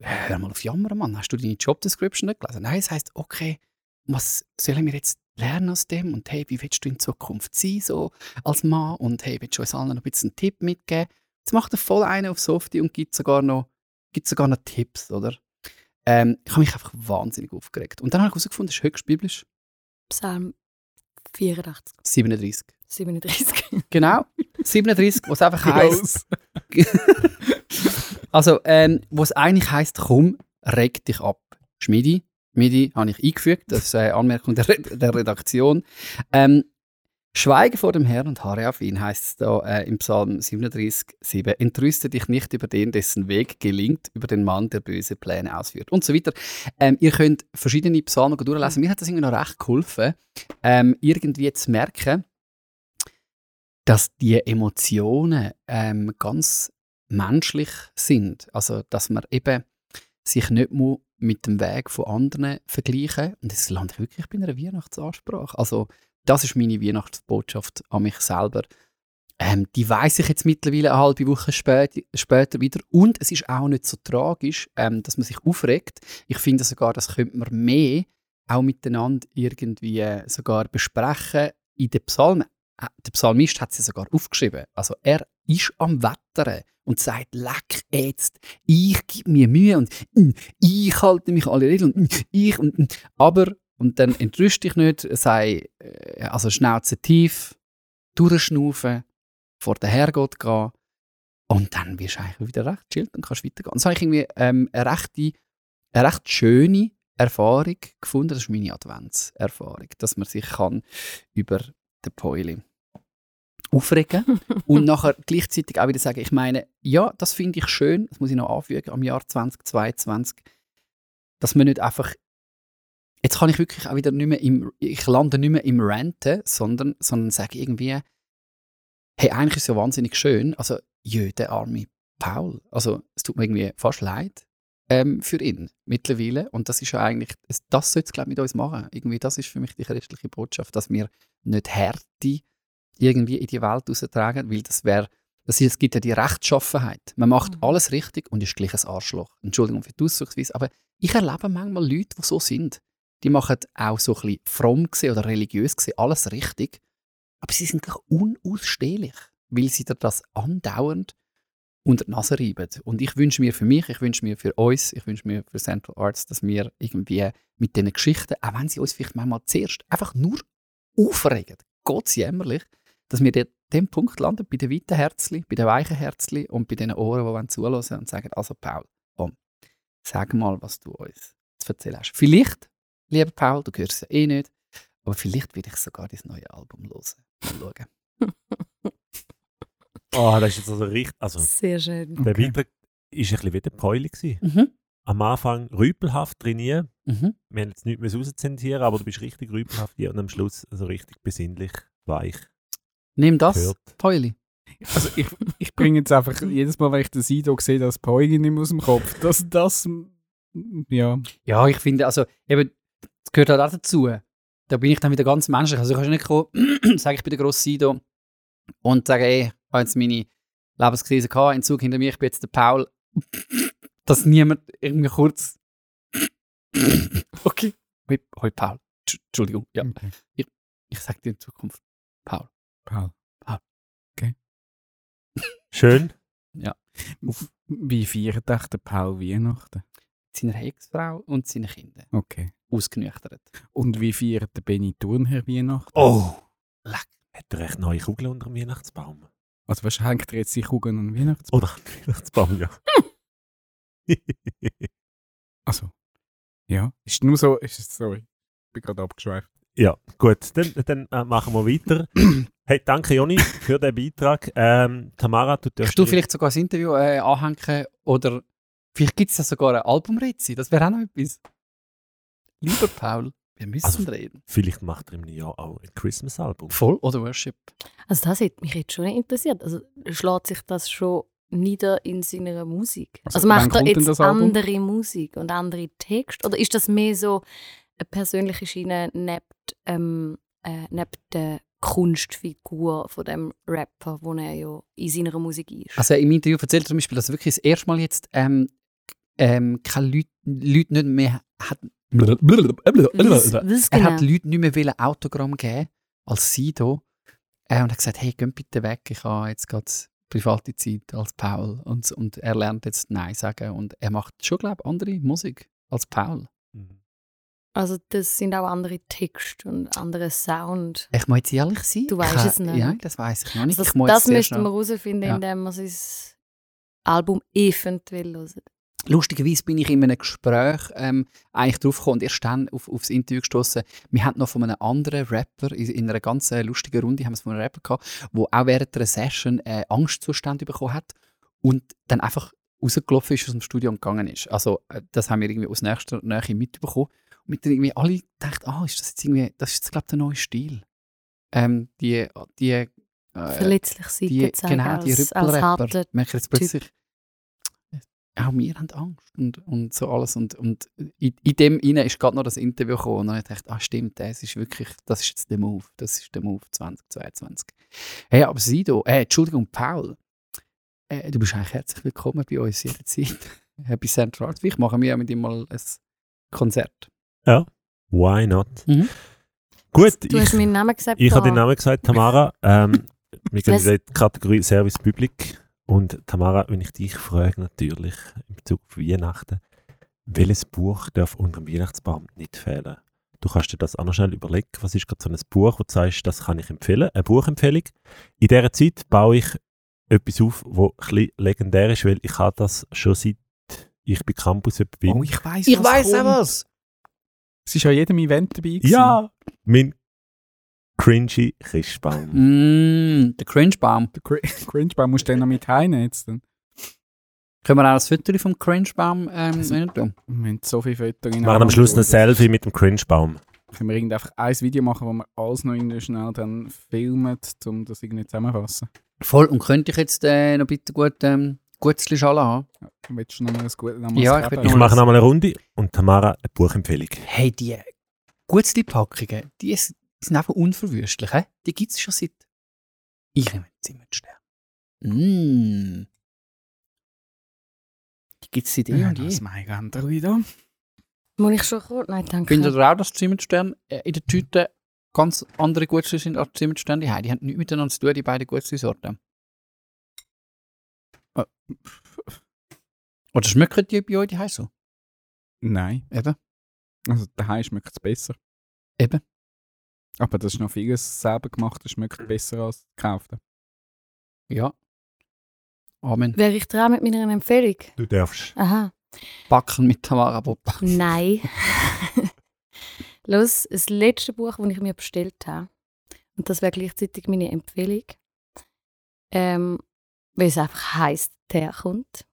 hör mal auf Jammern, Mann, hast du deine Job Description nicht gelesen? Nein, es heisst, okay, was sollen wir jetzt lernen aus dem und hey, wie willst du in Zukunft sein, so als Mann und hey, willst du uns allen noch ein bisschen einen Tipp mitgeben? Jetzt macht er voll einen auf Softie und gibt sogar noch, gibt sogar noch Tipps, oder? Ähm, ich habe mich einfach wahnsinnig aufgeregt. Und dann habe ich herausgefunden, es ist höchst biblisch. Psalm 84, 37. 37. Genau. 37, was einfach heisst, also, ähm, wo es eigentlich heisst, komm, reg dich ab. Schmidi, Schmidi habe ich eingefügt, das ist eine Anmerkung der, Red- der Redaktion. Ähm, Schweige vor dem Herrn und harre auf ihn, heißt es da äh, im Psalm 37, 7. Entrüste dich nicht über den, dessen Weg gelingt, über den Mann, der böse Pläne ausführt und so weiter. Ähm, ihr könnt verschiedene Psalmen durchlesen. Mir hat das irgendwie noch recht geholfen, ähm, irgendwie zu merken, dass die Emotionen ähm, ganz menschlich sind. Also, dass man eben sich nicht mu mit dem Weg von anderen vergleichen. Und das lande ich wirklich bei einer Weihnachtsansprache. Also, das ist meine Weihnachtsbotschaft an mich selber. Ähm, die weiß ich jetzt mittlerweile eine halbe Woche später, später wieder. Und es ist auch nicht so tragisch, ähm, dass man sich aufregt. Ich finde sogar, das könnte man mehr auch miteinander irgendwie äh, sogar besprechen. In den Psalmen, äh, der Psalmist hat sie sogar aufgeschrieben. Also er ist am Wettern und sagt, leck jetzt, ich gebe mir Mühe und mm, ich halte mich alle Regeln und mm, ich und mm. aber und dann entrüst dich nicht, sei äh, also Schnauze tief, durchschnaufen, vor den Herrgott gehen und dann wirst du eigentlich wieder recht chillt und kannst weitergehen. Und so habe ich irgendwie ähm, eine, rechte, eine recht schöne Erfahrung gefunden, das ist meine Adventserfahrung, dass man sich kann über den Päuli aufregen und nachher gleichzeitig auch wieder sagen, ich meine, ja, das finde ich schön, das muss ich noch anfügen, am Jahr 2022, dass man nicht einfach jetzt kann ich wirklich auch wieder nicht mehr im, ich lande nicht mehr im Ranten, sondern, sondern sage irgendwie, hey, eigentlich ist es ja wahnsinnig schön, also, jö, der arme Paul, also, es tut mir irgendwie fast leid ähm, für ihn mittlerweile und das ist ja eigentlich, das sollte es, glaube ich, mit uns machen. Irgendwie, das ist für mich die christliche Botschaft, dass wir nicht Härte irgendwie in die Welt raustragen, weil das wäre, das ist, es gibt ja die Rechtschaffenheit. Man macht Mhm. alles richtig und ist gleich ein Arschloch. Entschuldigung für die Ausdrucksweise, aber ich erlebe manchmal Leute, die so sind. Die machen auch so ein bisschen fromm oder religiös gesehen alles richtig, aber sie sind gleich unausstehlich, weil sie dir das andauernd unter die Nase reiben. Und ich wünsche mir für mich, ich wünsche mir für uns, ich wünsche mir für Central Arts, dass wir irgendwie mit diesen Geschichten, auch wenn sie uns vielleicht manchmal zuerst einfach nur aufregen, Gott jämmerlich, dass wir dort dem Punkt landen, bei den weiten Herzli, bei den weichen Herzli und bei den Ohren, die zuhören und sagen, also Paul, komm, sag mal, was du uns zu erzählen hast. Vielleicht, lieber Paul, du hörst es ja eh nicht, aber vielleicht will ich sogar dein neue Album hören. Mal schauen. Oh, das ist jetzt also richtig. Also, Sehr schön. der Okay. Beitrag war ein bisschen wie der Päuli. Mhm. Am Anfang rüpelhaft trainieren. Mhm. Wir haben jetzt nichts mehr rauszensieren, aber du bist richtig rüpelhaft hier und am Schluss also richtig besinnlich, weich. Nimm das, Gehört. Pauli. Also ich, ich bringe jetzt einfach jedes Mal, wenn ich den Sido sehe, das Päugi nicht mehr aus dem Kopf. Das, das, ja. Ja, ich finde, also eben, das gehört halt auch dazu. Da bin ich dann wieder ganz menschlich. Also du kannst nicht kommen, sage ich bin der grosse Sido und sagen, ey, ich habe jetzt meine Lebenskrise gehabt, in Zug hinter mir, ich bin jetzt der Paul. Dass niemand irgendwie kurz okay. Hoi, hoi Paul. Tsch- Entschuldigung. Ja. Okay. Ich sage dir in Zukunft, Paul. Paul. Schön. Wie feiert echt der Paul Weihnachten? Seiner Ex-Frau und seine Kinder. Okay. Ausgenüchtert. Und wie feiert der Benny Thurnherr Weihnachten? Oh! Leck. Hat er echt neue Kugeln unter dem Weihnachtsbaum? Also was hängt er jetzt die Kugeln an den Weihnachtsbaum? Oder am Weihnachtsbaum, ja. Also, ja. Ist nur so, ist es, sorry, ich bin gerade abgeschweift. ja, gut. Dann, dann äh, machen wir weiter. hey, danke Joni für den Beitrag. Ähm, Tamara, du darfst... Kannst du vielleicht sogar ein Interview äh, anhängen oder vielleicht gibt es ja sogar ein Albumrätsel. Das wäre auch noch etwas. Lieber Paul, wir müssen Also- reden. Vielleicht macht er im Jahr auch ein Christmas-Album. Voll oder Worship? Also das hätte mich jetzt schon interessiert. Also schlägt sich das schon nieder in seiner Musik? Also, Also, macht er jetzt andere Musik und andere Texte? Oder ist das mehr so eine persönliche Schiene neben, ähm, äh, neben der Kunstfigur von dem Rapper, wo er ja in seiner Musik ist? Also im Interview erzählt er zum Beispiel, dass er wirklich das erste Mal jetzt ähm, ähm, keine Leute, Leute nicht mehr hat. Er genau? hat Leuten nicht mehr wollen Autogramm geben als Sido. Äh, und hat gesagt, hey, geht bitte weg, ich habe jetzt gerade private Zeit als Paul. Und, und er lernt jetzt Nein sagen. Und er macht schon, glaube ich, andere Musik als Paul. Mhm. Also das sind auch andere Texte und andere Sound. Ich muss jetzt ehrlich sein. Du weißt es nicht. Ja, das weiß ich noch nicht. Das, ich muss das sehr müssten wir herausfinden, Ja. indem wir sein Album eventuell hören. Lustigerweise bin ich in einem Gespräch ähm, eigentlich drauf gekommen und erst dann auf, aufs Interview gestoßen. Wir hatten noch von einem anderen Rapper in, in einer ganz äh, lustigen Runde haben wir es von einem Rapper gehabt, der auch während einer Session äh, Angstzustand bekommen hat und dann einfach rausgelaufen ist aus dem Studio und gegangen ist. Also äh, das haben wir irgendwie aus nächster Nähe mitbekommen. Und mit dann irgendwie alle gedacht, ah, ist das jetzt irgendwie, das ist jetzt glaube ich der neue Stil. Ähm, die, die äh, Verletzlich zeigen genau, die als, als harter Merke jetzt Typ. Auch wir haben Angst und, und so alles. Und, und in, in dem inne ist gerade noch das Interview gekommen und dann habe ich gedacht, ah stimmt, das ist wirklich, das ist jetzt der Move. Das ist der Move 2022. Hey, aber Sido, äh, Entschuldigung, Paul, äh, du bist eigentlich herzlich willkommen bei uns jederzeit. Happy Central Arts. Vielleicht machen wir ja mit ihm mal ein Konzert. Why not? Mhm. Gut, Du hast ich, meinen Namen gesagt. ich habe den. Namen gesagt, Tamara. Ähm, wir gehen in die Kategorie Service Public. Und Tamara, wenn ich dich frage, natürlich in Bezug auf Weihnachten, welches Buch darf unter dem Weihnachtsbaum nicht fehlen? Du kannst dir das auch noch schnell überlegen. Was ist gerade so ein Buch, wo du sagst, das kann ich empfehlen? Eine Buchempfehlung. In dieser Zeit baue ich etwas auf, wo ein legendär ist, weil ich habe das schon seit ich bei Campus bin. Oh, ich weiß Ich weiß auch was! Es ist ja jedem Event dabei. gewesen. Ja, mein cringy Christbaum. Mm, der Cringe-Baum. Der Cr Cringe-Baum musst du den noch mit heimnehmen jetzt. Dann. Können wir auch das Foto vom Cringe-Baum ähm, Also- tun? Wir haben so viele Fotos. Wir machen am Schluss ein Selfie mit dem Cringe-Baum. Können wir irgendwie einfach ein Video machen, wo wir alles noch irgendwie schnell dann filmen, um das irgendwie zusammenfassen? Voll. Und könnte ich jetzt äh, noch bitte gut ähm, gutes Schale haben? Willst du noch mal ein gutes noch mal Ja, ich? Ich mache nochmal eine Runde und Tamara eine Buchempfehlung. Hey, die Gutzli-Packungen, die ist- sind einfach unverwüstlich. He? Die gibt es schon seit. Ich nehme Zimmerstern. Mm. Die gibt es seit eh Ja, und das je. mein Android. Muss ich schon kurz? Nein, danke. Findet ihr auch, dass Zimmerstern äh, in der Tüte ganz andere Gutzli sind als Zimmerstern? Die, die haben nichts miteinander zu tun, die beiden Gutzli-Sorten. Äh, Oder schmecken die bei euch die so? Nein. Eben. Also daheim schmeckt es besser. Eben. Aber das ist noch vieles selber gemacht, das schmeckt besser als gekauft. Ja. Amen. Wäre ich dran mit meiner Empfehlung? Du darfst. Aha. Backen mit Tamara Bob. Nein. Los, das letzte Buch, das ich mir bestellt habe, und das wäre gleichzeitig meine Empfehlung, ähm, weil es einfach heisst, herkommt.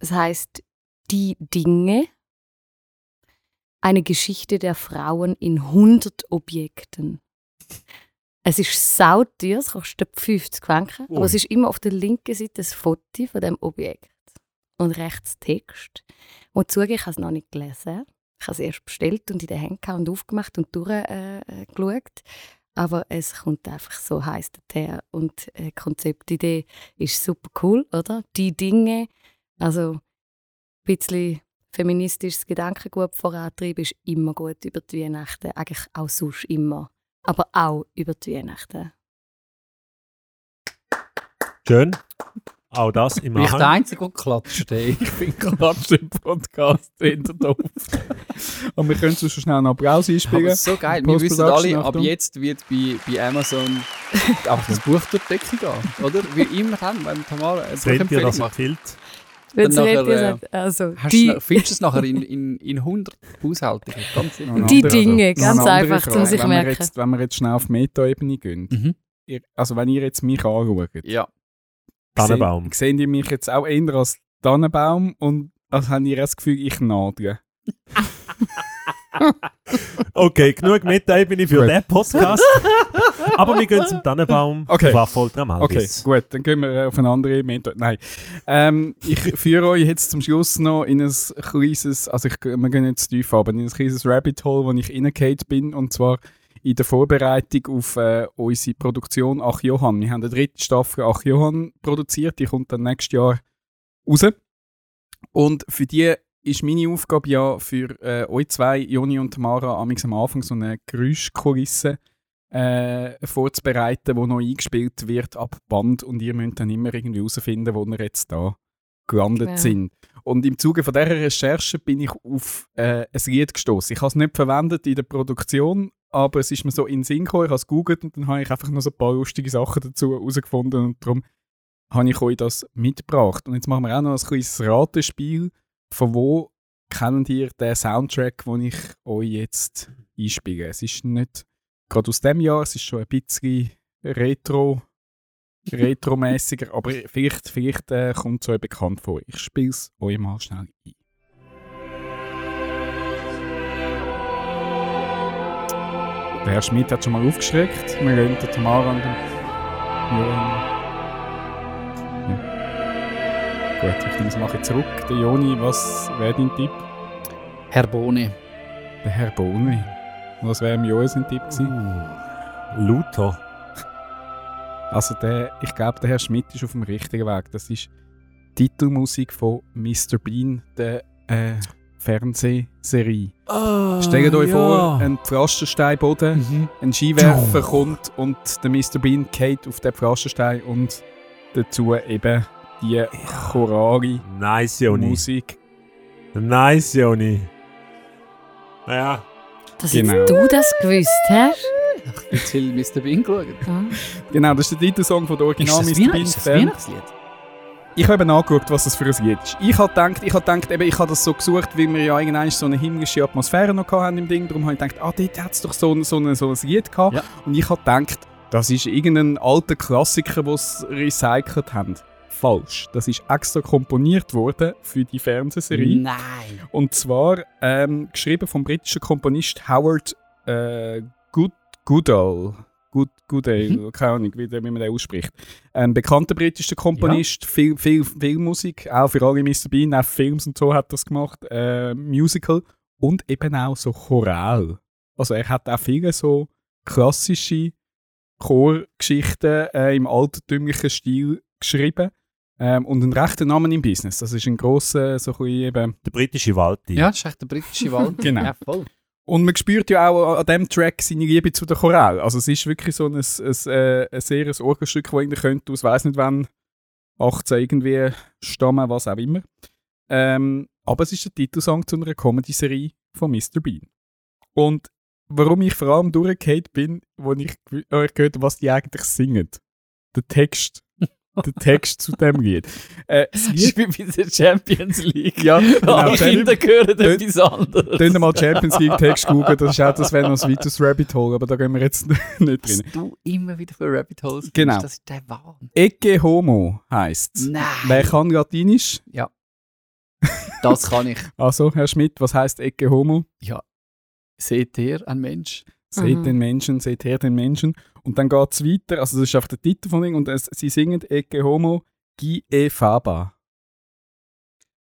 Es heißt Die Dinge. Eine Geschichte der Frauen in 100 Objekten. Es ist sauteuer, es kostet 50 Franken, Ui. aber es ist immer auf der linken Seite ein Foto von dem Objekt und rechts Text. Und zugeben, ich habe es noch nicht gelesen. Ich habe es erst bestellt und in den Händen und aufgemacht und durchgeschaut. Äh, äh. Aber es kommt einfach so heiß her. Und äh, die Konzeptidee ist super cool, oder? Die Dinge, also ein bisschen feministisches Gedankengut vorantreiben, ist immer gut über die Weihnachten. Eigentlich auch sonst immer. Aber auch über die Weihnachten. Schön. Auch das im Bin ich der Anhang. Einzige, der klatscht? Ich bin klatscht im Podcast hinter doof. Und wir können so schon schnell einen Applaus einspielen. Aber so geil. Wir wissen alle, ab jetzt wird bei, bei Amazon einfach das Buch durch die Decke gehen. Oder? Wie immer haben, wenn Tamara eine Seht ihr, Buchempfehlung dass er macht. killt? Sie nachher, nicht äh, gesagt, also, Hast die, findest du es nachher in, in, in 100 Haushalten? Ganz Die andere- Dinge, ganz einfach, um sich wenn wir merken. Jetzt, wenn wir jetzt schnell auf Meta-Ebene gehen. Mhm. Ihr, also wenn ihr jetzt mich anschaut, Ja. Tannenbaum. Sehen, sehen ihr mich jetzt auch eher als Tannenbaum und also habt ihr das Gefühl, ich nadle? Okay, genug Meta-Ebene für Gut. den Podcast. Aber wir gehen zum Tannenbaum. Okay. War voll Okay, dramatisch. gut, dann gehen wir äh, auf eine andere Methode. Nein. Ähm, ich führe euch jetzt zum Schluss noch in ein kleines, also ich, wir gehen jetzt tief, aber in ein kleines Rabbit Hole, wo ich reingefallen bin, und zwar in der Vorbereitung auf äh, unsere Produktion Ach Johann. Wir haben die dritte Staffel Ach Johann produziert, die kommt dann nächstes Jahr raus. Und für die ist meine Aufgabe ja für äh, euch zwei, Joni und Tamara, amigs am Anfang so eine Geräuschkulisse äh, vorzubereiten, die noch eingespielt wird ab Band und ihr müsst dann immer irgendwie herausfinden, wo ihr jetzt da gelandet Ja. sind. Und im Zuge von dieser Recherche bin ich auf äh, ein Lied gestoßen. Ich habe es nicht verwendet in der Produktion, aber es ist mir so in den Sinn gekommen, ich habe es gegoogelt und dann habe ich einfach noch so ein paar lustige Sachen dazu herausgefunden und darum habe ich euch das mitgebracht. Und jetzt machen wir auch noch ein kleines Ratespiel. Von wo kennt ihr den Soundtrack, den ich euch jetzt einspiele? Es ist nicht gerade aus dem Jahr, es ist schon ein bisschen retro, retromäßiger, aber vielleicht, vielleicht äh, kommt es euch bekannt vor. Ich spiele es euch mal schnell ein. Der Herr Schmidt hat schon mal aufgeschreckt. Wir gehen Tamara und dem. Ja. Gut, ich nehme es mache ich zurück. Der Joni, was wäre dein Tipp? Herr Boni. Der Herr Boni. Was wäre im Joel sein Tipp gewesen? Luther. Also der, ich glaube, der Herr Schmidt ist auf dem richtigen Weg. Das ist die Titelmusik von Mr. Bean, der äh, Fernsehserie. Ah, Stellt euch vor, ein Pflastersteinboden, Mhm. ein Skiwerfer kommt und der Mr. Bean geht auf den Pflasterstein und dazu eben die chorale Nice, Joni. Musik. Nice, Joni. Ja. Dass Genau. jetzt du das gewusst hast. Jetzt viel Mr. Bean geschaut. Ja. Genau, das ist der Titelsong von der Original Ist das, Mr. Bean ist das. Weihnachtslied? Ich habe eben angeschaut, was das für ein Lied ist. Ich habe gedacht, ich habe gedacht, eben, ich habe das so gesucht, weil wir ja irgendwann so eine himmlische Atmosphäre noch hatten im Ding. Darum habe ich gedacht, ah, dort hat es doch so, ein- so, ein- so ein Lied gehabt. Ja. Und ich habe gedacht, das ist irgendein alter Klassiker, den sie recycelt haben. Falsch. Das ist extra komponiert worden für die Fernsehserie. Nein. Und zwar ähm, geschrieben vom britischen Komponist Howard äh, Good Goodall. Good, Goodale, Mhm. keine Ahnung, wie, wie man den ausspricht. Ein bekannter britischer Komponist, viel, viel, viel Musik, auch für alle Mr. Bean, auch Films und so hat er das gemacht, äh, Musical und eben auch so Choral. Also er hat auch viele so klassische Chorgeschichten äh, im altertümlichen Stil geschrieben ähm, und einen rechten Namen im Business. Das ist ein grosser, so ein bisschen eben Der britische Waldi. Ja, das ist echt der britische Wald. Genau. Ja, voll. Und man spürt ja auch an diesem Track seine Liebe zu der Choral. Also es ist wirklich so ein, ein, äh, ein sehr ein Orgelstück, das irgendwie könnte aus weiß nicht wann 18 irgendwie stammen, was auch immer. Ähm, aber es ist der Titelsong zu einer Comedy-Serie von Mr. Bean. Und warum ich vor allem durchgehend bin, wo ich äh, gehört habe, was die eigentlich singen. Der Text. Der Text zu dem Lied. Äh, das Lied ist wie bei der Champions League. ja, genau, Alle Kinder hören etwas anderes. Dann mal Champions League Text googeln, das ist auch das wäre noch ein weiteres Rabbit Hole, aber da gehen wir jetzt nicht drin. du immer wieder für Rabbit Holes findest, Genau. das ist der Wahn. Ecce Homo heisst Nein. Wer kann Latinisch? Das kann ich. Also, Herr Schmidt, was heißt Ecce Homo? Seht ihr ein Mensch? Seht Mhm. den Menschen, seht her den Menschen. Und dann geht es weiter, also das ist einfach der Titel von ihm, und es, sie singen Ecce Homo, Gi e Faba.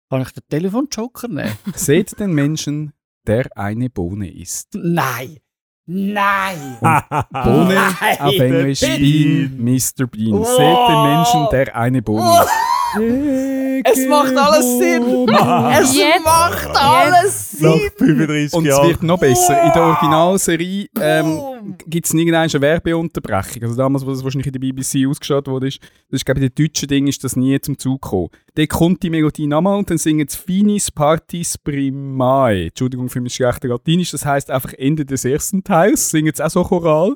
Kann ich den Telefonjoker nehmen? Seht den Menschen, der eine Bohne ist. Nein! Nein! Bohne auf Englisch Bean. Mr. Bean. Seht den Menschen, der eine Bohne ist. Es macht alles Sinn! Es Jetzt- macht alles Nach Sinn! 35 Und es Jahren. wird noch besser. In der Originalserie ähm, Boom. gibt es nirgendwo eine Werbeunterbrechung. Also damals, wo das wahrscheinlich in der BBC ausgestrahlt wurde, ist, das ist, glaube ich, in deutschen Ding ist das nie zum Zug gekommen. Dort kommt die Melodie nochmal und dann singen sie Finis Partis Primae. Entschuldigung für mein schlechter Latinisch. Das heisst einfach Ende des ersten Teils. Singen sie auch so choral.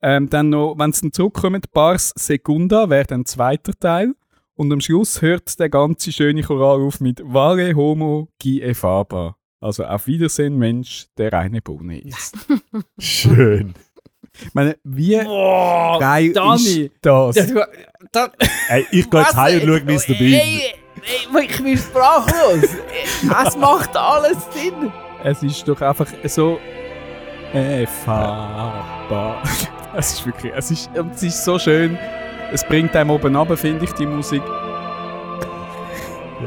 Ähm, dann noch, wenn sie dann zurückkommen, Pars Secunda wäre dann zweiter Teil. Und am Schluss hört der ganze schöne Choral auf mit Vale Homo Gi e Faba. Also auf Wiedersehen, Mensch, der eine Bohne ist. Schön. Ich meine, wie Boah, geil Dani. ist das? Ja, du, da, Ey, ich gehe jetzt heim und schaue Mr. Bean. Ey, ey, ich bin sprachlos. es macht alles Sinn. Es ist doch einfach so. Äh, Faba. Es ist wirklich. Es ist, es ist so schön. Es bringt einem oben runter, finde ich, die Musik.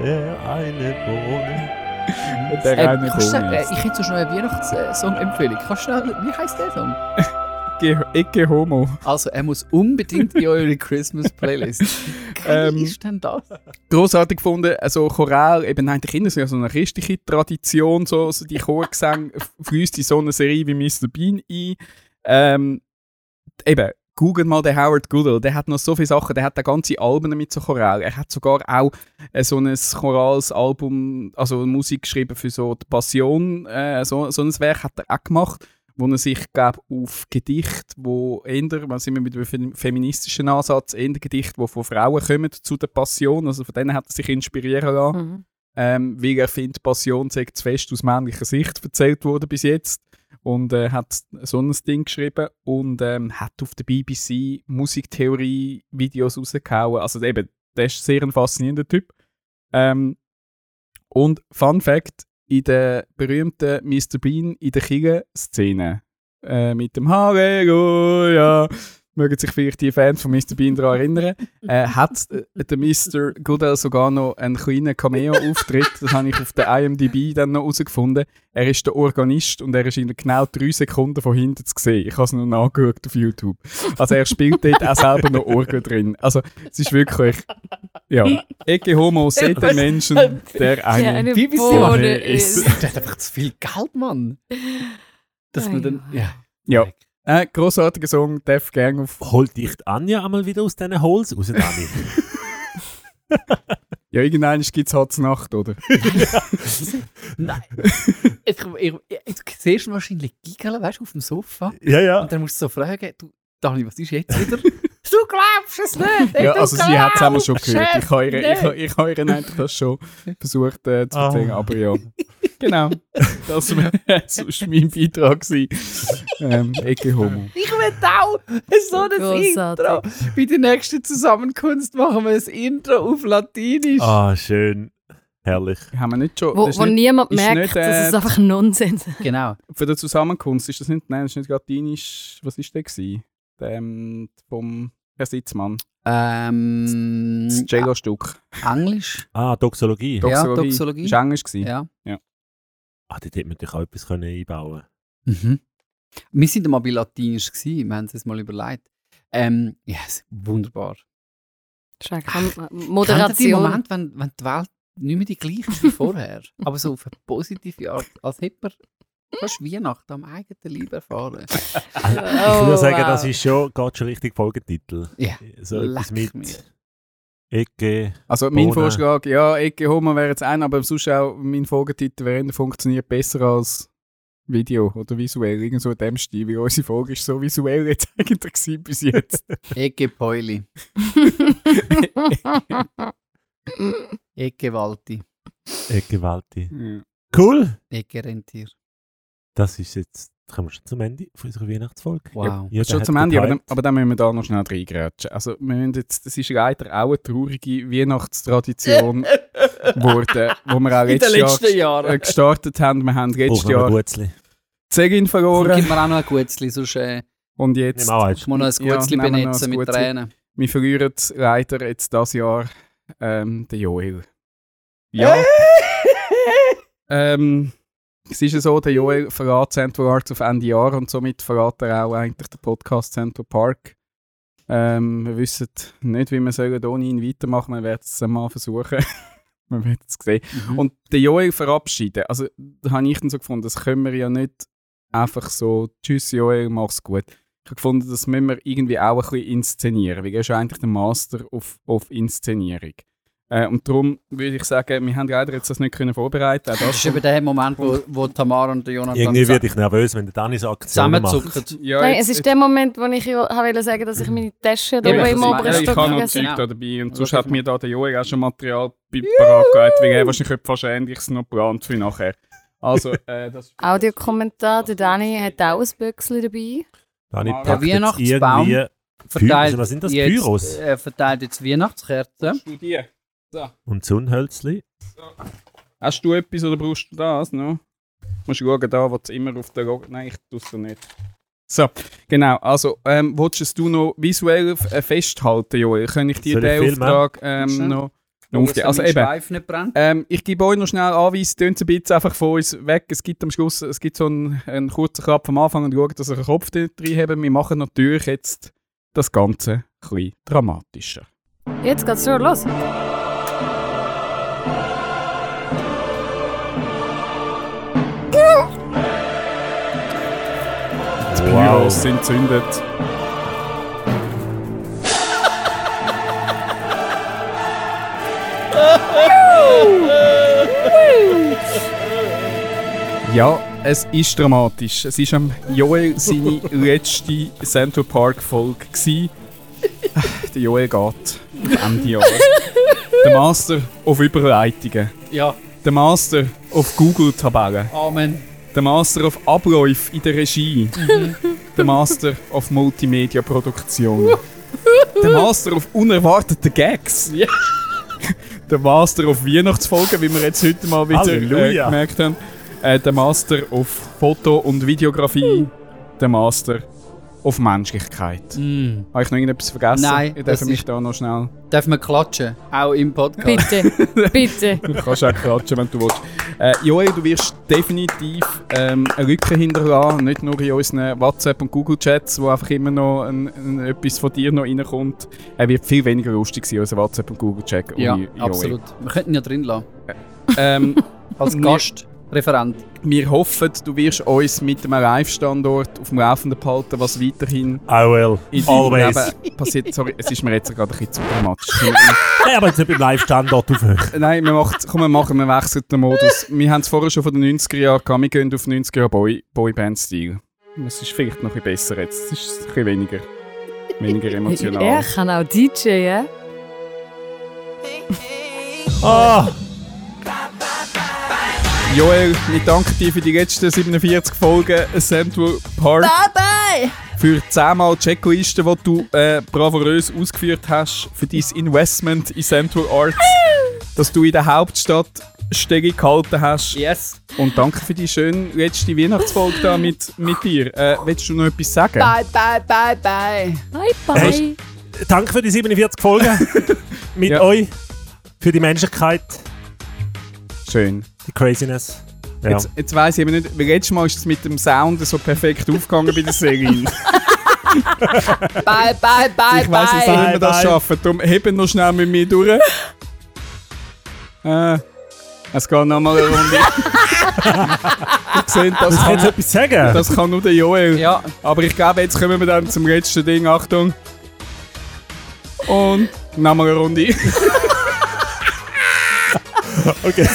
Der eine Bohne. Der Ähm, eine Bohne äh, ich hätte so schnell eine Weihnachtssong-Empfehlung. Kannst du schnell, wie heisst der Song? Ecce Homo. Also, er muss unbedingt in eure Christmas-Playlist. Ähm, ist denn das? großartig gefunden, also Choral, eben eigentlich immer so so eine christliche Tradition, so, so die Chorgesang fließt in so eine Serie wie Mr. Bean ein. Ähm, eben, googelt mal den Howard Goodall, der hat noch so viele Sachen, der hat da ganze Alben mit so Choral. Er hat sogar auch äh, so ein chorales Album, also Musik geschrieben für so die Passion, äh, so, so ein Werk hat er auch gemacht, wo er sich, glaube auf Gedicht, wo eher, man sind wir mit einem fem- feministischen Ansatz, eher Gedicht, wo von Frauen kommen zu der Passion, also von denen hat er sich inspirieren lassen Mhm. ähm, weil er findet, Passion sei zu fest aus männlicher Sicht erzählt worden bis jetzt. Und äh, hat so ein Ding geschrieben und ähm, hat auf der BBC Musiktheorie-Videos rausgehauen. Also eben, der ist sehr ein faszinierender Typ. Ähm, und Fun Fact, in der berühmten Mr. Bean in der Kirche-Szene äh, mit dem Halleluja mögen sich vielleicht die Fans von Mr. Bean daran erinnern, äh, hat äh, der Mr. Goodell sogar noch einen kleinen Cameo-Auftritt. Das habe ich auf der IMDb dann noch herausgefunden. Er ist der Organist und er ist in genau drei Sekunden von hinten zu sehen. Ich habe es noch nachgeschaut auf YouTube. Also er spielt dort auch selber noch Orgel drin. Also es ist wirklich, ja, Ecce Homo, seht den Menschen, der Ja, eine eine BBC ist. ist. Der hat einfach zu viel Geld, Mann. Dass man dann. Ja. Ja. Äh, grossartiger Song, Def Gang auf. Holt dich Anja einmal wieder aus diesen Holes raus, Dani? Ja, irgendwann gibt es halt Nacht, oder? Nein. ich, ich, ich, du siehst ihn wahrscheinlich giggeln, weißt du, auf dem Sofa. ja, ja. Und dann musst du so fragen, du, Dani, was ist jetzt wieder? du glaubst es nicht! Ja, also sie hat es einmal schon gehört. Ich habe ihr, ich, ich habe ihr eigentlich das schon versucht äh, zu erzählen, aber ja. Genau. Das war sonst mein Beitrag. gewesen. Ähm, Ecke Homo. Ich will auch so ein Grossartig. Intro. Bei der nächsten Zusammenkunft machen wir ein Intro auf Latinisch. Ah, schön. Herrlich. Haben wir nicht schon... Wo, das ist wo nicht, niemand ist merkt, nicht, dass äh, es einfach Nonsens ist. Genau. für die Zusammenkunft ist das nicht... Nein, das ist nicht latinisch... Was ist der gewesen? Der, ähm, vom Herr Sitzmann. Ähm, Das Cello-Stück. Englisch. Ah, Doxologie. Doxologie. Doxologie. Das war Englisch. gewesen. Ja. Ah, dort hätte man natürlich auch etwas können einbauen Mhm. Wir sind mal bei Latinisch gewesen, wir haben es uns mal überlegt. Ähm, ja, yes, wunderbar. Das ist Kennt ihr den Moderation. Moment, wenn, wenn die Welt nicht mehr die gleiche ist wie vorher, aber so auf eine positive Art, als hätte man fast Weihnachten am eigenen Leib erfahren. Also, ich Oh, würde sagen, wow. das ist schon, geht schon richtig Folgetitel. Ja, So etwas leck mit mir. Ecke. Also mein Ohne- Vorschlag, ja, Ecke Homo wäre jetzt ein, aber sonst auch mein Folgetitel wäre, der funktioniert besser als Video oder visuell, irgend so in dem Stil, weil unsere Folge ist so visuell jetzt eigentlich bis jetzt. Ecke Peuli, Ecke Walti, Ecke Walti. ja. Cool. Ecke Rentier. Das ist jetzt, kommen wir schon zum Ende von unserer Weihnachtsfolge. Wow. Jeder Schon zum Ende, aber dann, aber dann müssen wir da noch schnell reingrätschen. Also, wir müssen jetzt, das ist leider auch eine traurige Weihnachtstradition geworden, wo wir auch letztes Jahr letzten äh, Jahren. gestartet haben. Wir haben letztes Jahr die Zegin Gib verloren mir auch noch ein Gutzli, sonst äh, und jetzt, muss noch ein Ja, Gutzli noch benetzen mit Gutzli. Tränen. wir verlieren leider jetzt das Jahr ähm, den Joel. Ja. ähm, es ist ja so, der Joel verrät Central Arts auf Ende Jahr und somit verrät er auch eigentlich den Podcast Central Park. Ähm, wir wissen nicht, wie wir sollen ohne ihn weitermachen Wir werden es mal versuchen. wir werden es sehen. Mhm. Und den Joel verabschieden, also da habe ich dann so gefunden, das können wir ja nicht einfach so, tschüss Joel, mach's gut. Ich habe gefunden, das müssen wir irgendwie auch ein bisschen inszenieren, weil er ist ja eigentlich der Master auf, auf Inszenierung. Äh, und darum würde ich sagen, wir haben leider jetzt das nicht können vorbereiten. Auch Das das ist eben der Moment, wo, wo Tamara und der Jonathan Irgendwie werde ich nervös, wenn der Dani so Aktionen macht. ja, Nein, jetzt- es ist der Moment, wo ich ja wollte sagen, dass ich meine Tasche da Eben, im oberen ja, ich Stock habe noch Zeug Genau. da dabei und Also, sonst hat mir da der Joel auch schon Material bei- parat weil er wahrscheinlich etwas fast Ähnliches noch geplant für nachher. Also, äh, das Audiokommentar, der Dani hat auch ein Büchsel dabei. Dani Der packt jetzt Weihnachtsbaum Verteilt was sind das, jetzt, Pyros? Äh, verteilt jetzt Weihnachtskerzen. Hast die? und Sonnenhölzli. Hast du etwas oder brauchst du das noch? Musst du schauen, da, wo es immer auf der Log Nein, ich tue es nicht. So, genau. Also, ähm, wolltest du noch visuell äh, festhalten, Joel? Kann ich dir ich den? Auftrag ähm, noch, noch aufgeben? Also eben, ähm, ich gebe euch noch schnell Anweis, tönt ein bisschen einfach von uns weg. Es gibt am Schluss es gibt so einen, einen kurzen Klapp am Anfang und schaut, dass ihr einen Kopf dort rein habt. Wir machen natürlich jetzt das Ganze ein bisschen dramatischer. Jetzt geht's schon los. Die Pyros sind zündet. Ja, es ist dramatisch. Es ist am Joel seine letzte Central Park Folge gsi. Der Joel geht Ende Jahr. Der Master auf Überleitungen. Ja, Der Master auf Google-Tabellen. Amen. Der Master auf Abläufe in der Regie. der Master auf Multimedia-Produktion. der Master auf unerwartete Gags. Ja. der Master auf Weihnachtsfolgen, wie wir jetzt heute mal wieder äh, Halleluja. gemerkt haben. Äh, der Master auf Foto- und Videografie. der Master auf Menschlichkeit. Mm. Habe ich noch irgendetwas vergessen? Nein, Ich darf mich da noch schnell... Darf man klatschen? Auch im Podcast? Bitte, bitte. Du kannst auch klatschen, wenn du willst. Äh, Joel, du wirst definitiv ähm, eine Lücke hinterlassen, nicht nur in unseren WhatsApp- und Google-Chats, wo einfach immer noch ein, ein, etwas von dir noch reinkommt. Er wird viel weniger lustig sein als ein WhatsApp- und Google-Chat Ja, absolut. Wir könnten ihn ja drin lassen. Ähm, Als Wir- Gastreferent. wir hoffen, du wirst uns mit einem Live-Standort auf dem Laufenden behalten, was weiterhin I will. in deinem Always. Leben passiert. Sorry, es ist mir jetzt gerade ein bisschen zu dramatisch. Nein, aber jetzt nicht beim Live-Standort aufhören. Nein, wir machen, komm, wir machen, wir wechseln den Modus. Wir haben es vorher schon von den 90er Jahren gehabt, wir gehen auf 90er Jahre Boy, Boyband-Stil. Es ist vielleicht noch ein bisschen besser jetzt, es ist ein bisschen weniger, weniger emotional. Er kann auch DJen. Ah! Joel, ich danke dir für die letzten 47 Folgen Central Park. Bye bye! Für 10 Mal die Checkliste, die du äh, bravourös ausgeführt hast, für dein Investment in Central Arts, dass du in der Hauptstadt Stege gehalten hast. Yes. Und danke für die schöne letzte Weihnachtsfolge da mit, mit dir. Äh, willst du noch etwas sagen? Bye, bye, bye, bye. Bye bye! Hey. Danke für die 47 Folgen mit Ja. euch, für die Menschlichkeit, Schön. Die Craziness. Ja. Jetzt, jetzt weiss ich aber nicht, weil letztes Mal ist es mit dem Sound so perfekt aufgegangen bei der Serie. Bye, bye, bye, ich weiss nicht, bye. wie wir das Bye. schaffen. Darum heben noch schnell mit mir durch. Äh, es geht nochmal eine Runde. ich sehe, das, jetzt kann, etwas sagen? das kann nur der Joel. Ja, Aber ich glaube, jetzt kommen wir dann zum letzten Ding. Achtung. Und nochmal eine Runde. okay. so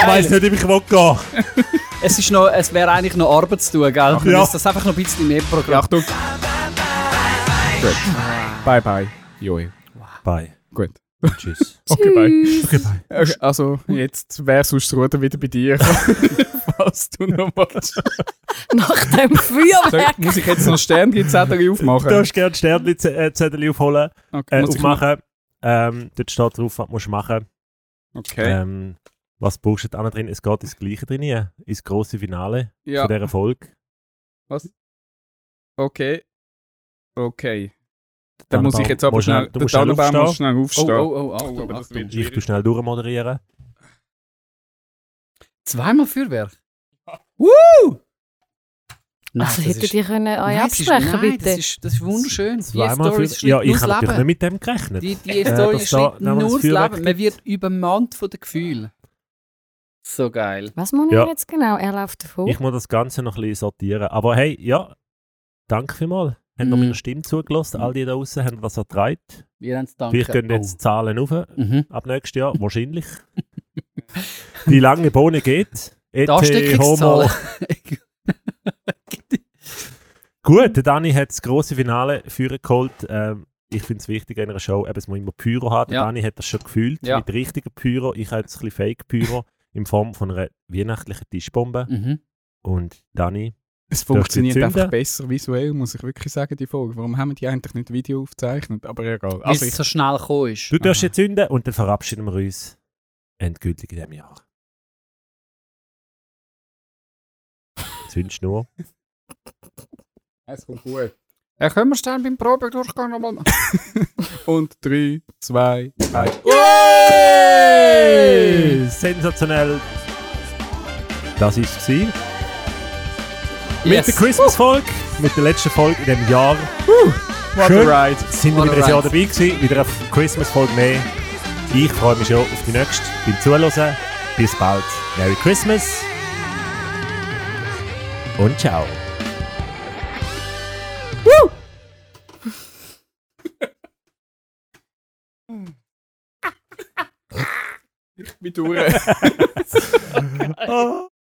Ich weiss geil. nicht, ob ich will gehen. Es, ist noch, es wäre eigentlich noch Arbeit zu tun, gell? Ja. müssen das einfach noch ein bisschen mehr Programm. Achtung. Gut. Bye bye, Joel. Bye. Gut. Tschüss. Okay, bye. Tschüss. Okay, bye. Okay, Also, jetzt wäre sonst Ruder wieder bei dir. Was du noch willst. Nach dem So, Feuerwerk. muss ich jetzt noch Sternchen-Zettel Du aufmachen? darfst gerne Sternchen-Zettel aufholen, Okay, äh, aufmachen. Ähm, dort steht drauf, was du musst machen okay. ähm, Was du da drin? Es geht ins Gleiche drin, hier, ins grosse Finale ja, von dieser Folge. was? Okay. Okay. Dann muss ich jetzt aber schnell, du musst schnell Tannenbaum muss schnell Oh, aufstehen. oh, oh, oh, aber oh, das Achtung. wird Ich tu schnell durchmoderieren. Zweimal Feuerwerk. Nein, Also das hättet ist- ihr können euch Nein, es ist- absprechen, nein, bitte? Das ist, das ist wunderschön. Die Story für, ist ja, ich habe natürlich nicht mit dem gerechnet. Die, die Äh, Story ist da nur das Leben. Man wird übermannt von den Gefühlen. So geil. Was muss Ja. er jetzt genau? Er läuft davon. Ich muss das Ganze noch ein bisschen sortieren. Aber hey, ja, danke vielmals. Haben noch Mhm. meiner Stimme zugelassen. All die da draußen haben das ertragen. Wir haben es danken. Vielleicht gehen jetzt die Zahlen rauf. Oh. Mhm. Ab nächstes Jahr, wahrscheinlich. die lange Bohne geht. Et homo. Gut, der Dani hat das grosse Finale führen geholt. Ähm, ich finde es wichtig in einer Show, eben, es muss immer Pyro haben. Der Ja. Dani hat das schon gefühlt Ja. mit richtiger Pyro. Ich habe jetzt ein bisschen Fake-Pyro in Form von einer weihnachtlichen Tischbombe. mhm. Und Dani, Es funktioniert einfach besser visuell, muss ich wirklich sagen, die Folge. Warum haben wir die eigentlich nicht Video aufgezeichnet? Aber egal. Weil Also es ich, so schnell gekommen ist. du darfst jetzt zünden und dann verabschieden wir uns endgültig in diesem Jahr. Zündst nur. Es kommt gut. Ja, können wir es dann beim Probedurchgang nochmal machen? Und 3, 2, 1. Yay! Sensationell. Das war es. gewesen. Mit der Christmas-Folge, mit der letzten Folge in diesem Jahr. What Schön. a ride. Sind wir wieder ein Jahr dabei gewesen. Wieder eine Christmas-Folge mehr. Ich freue mich schon auf die nächste. Beim Zuhören. Bis bald. Merry Christmas. Und ciao. Woo! Wie Tour. Eh. oh. oh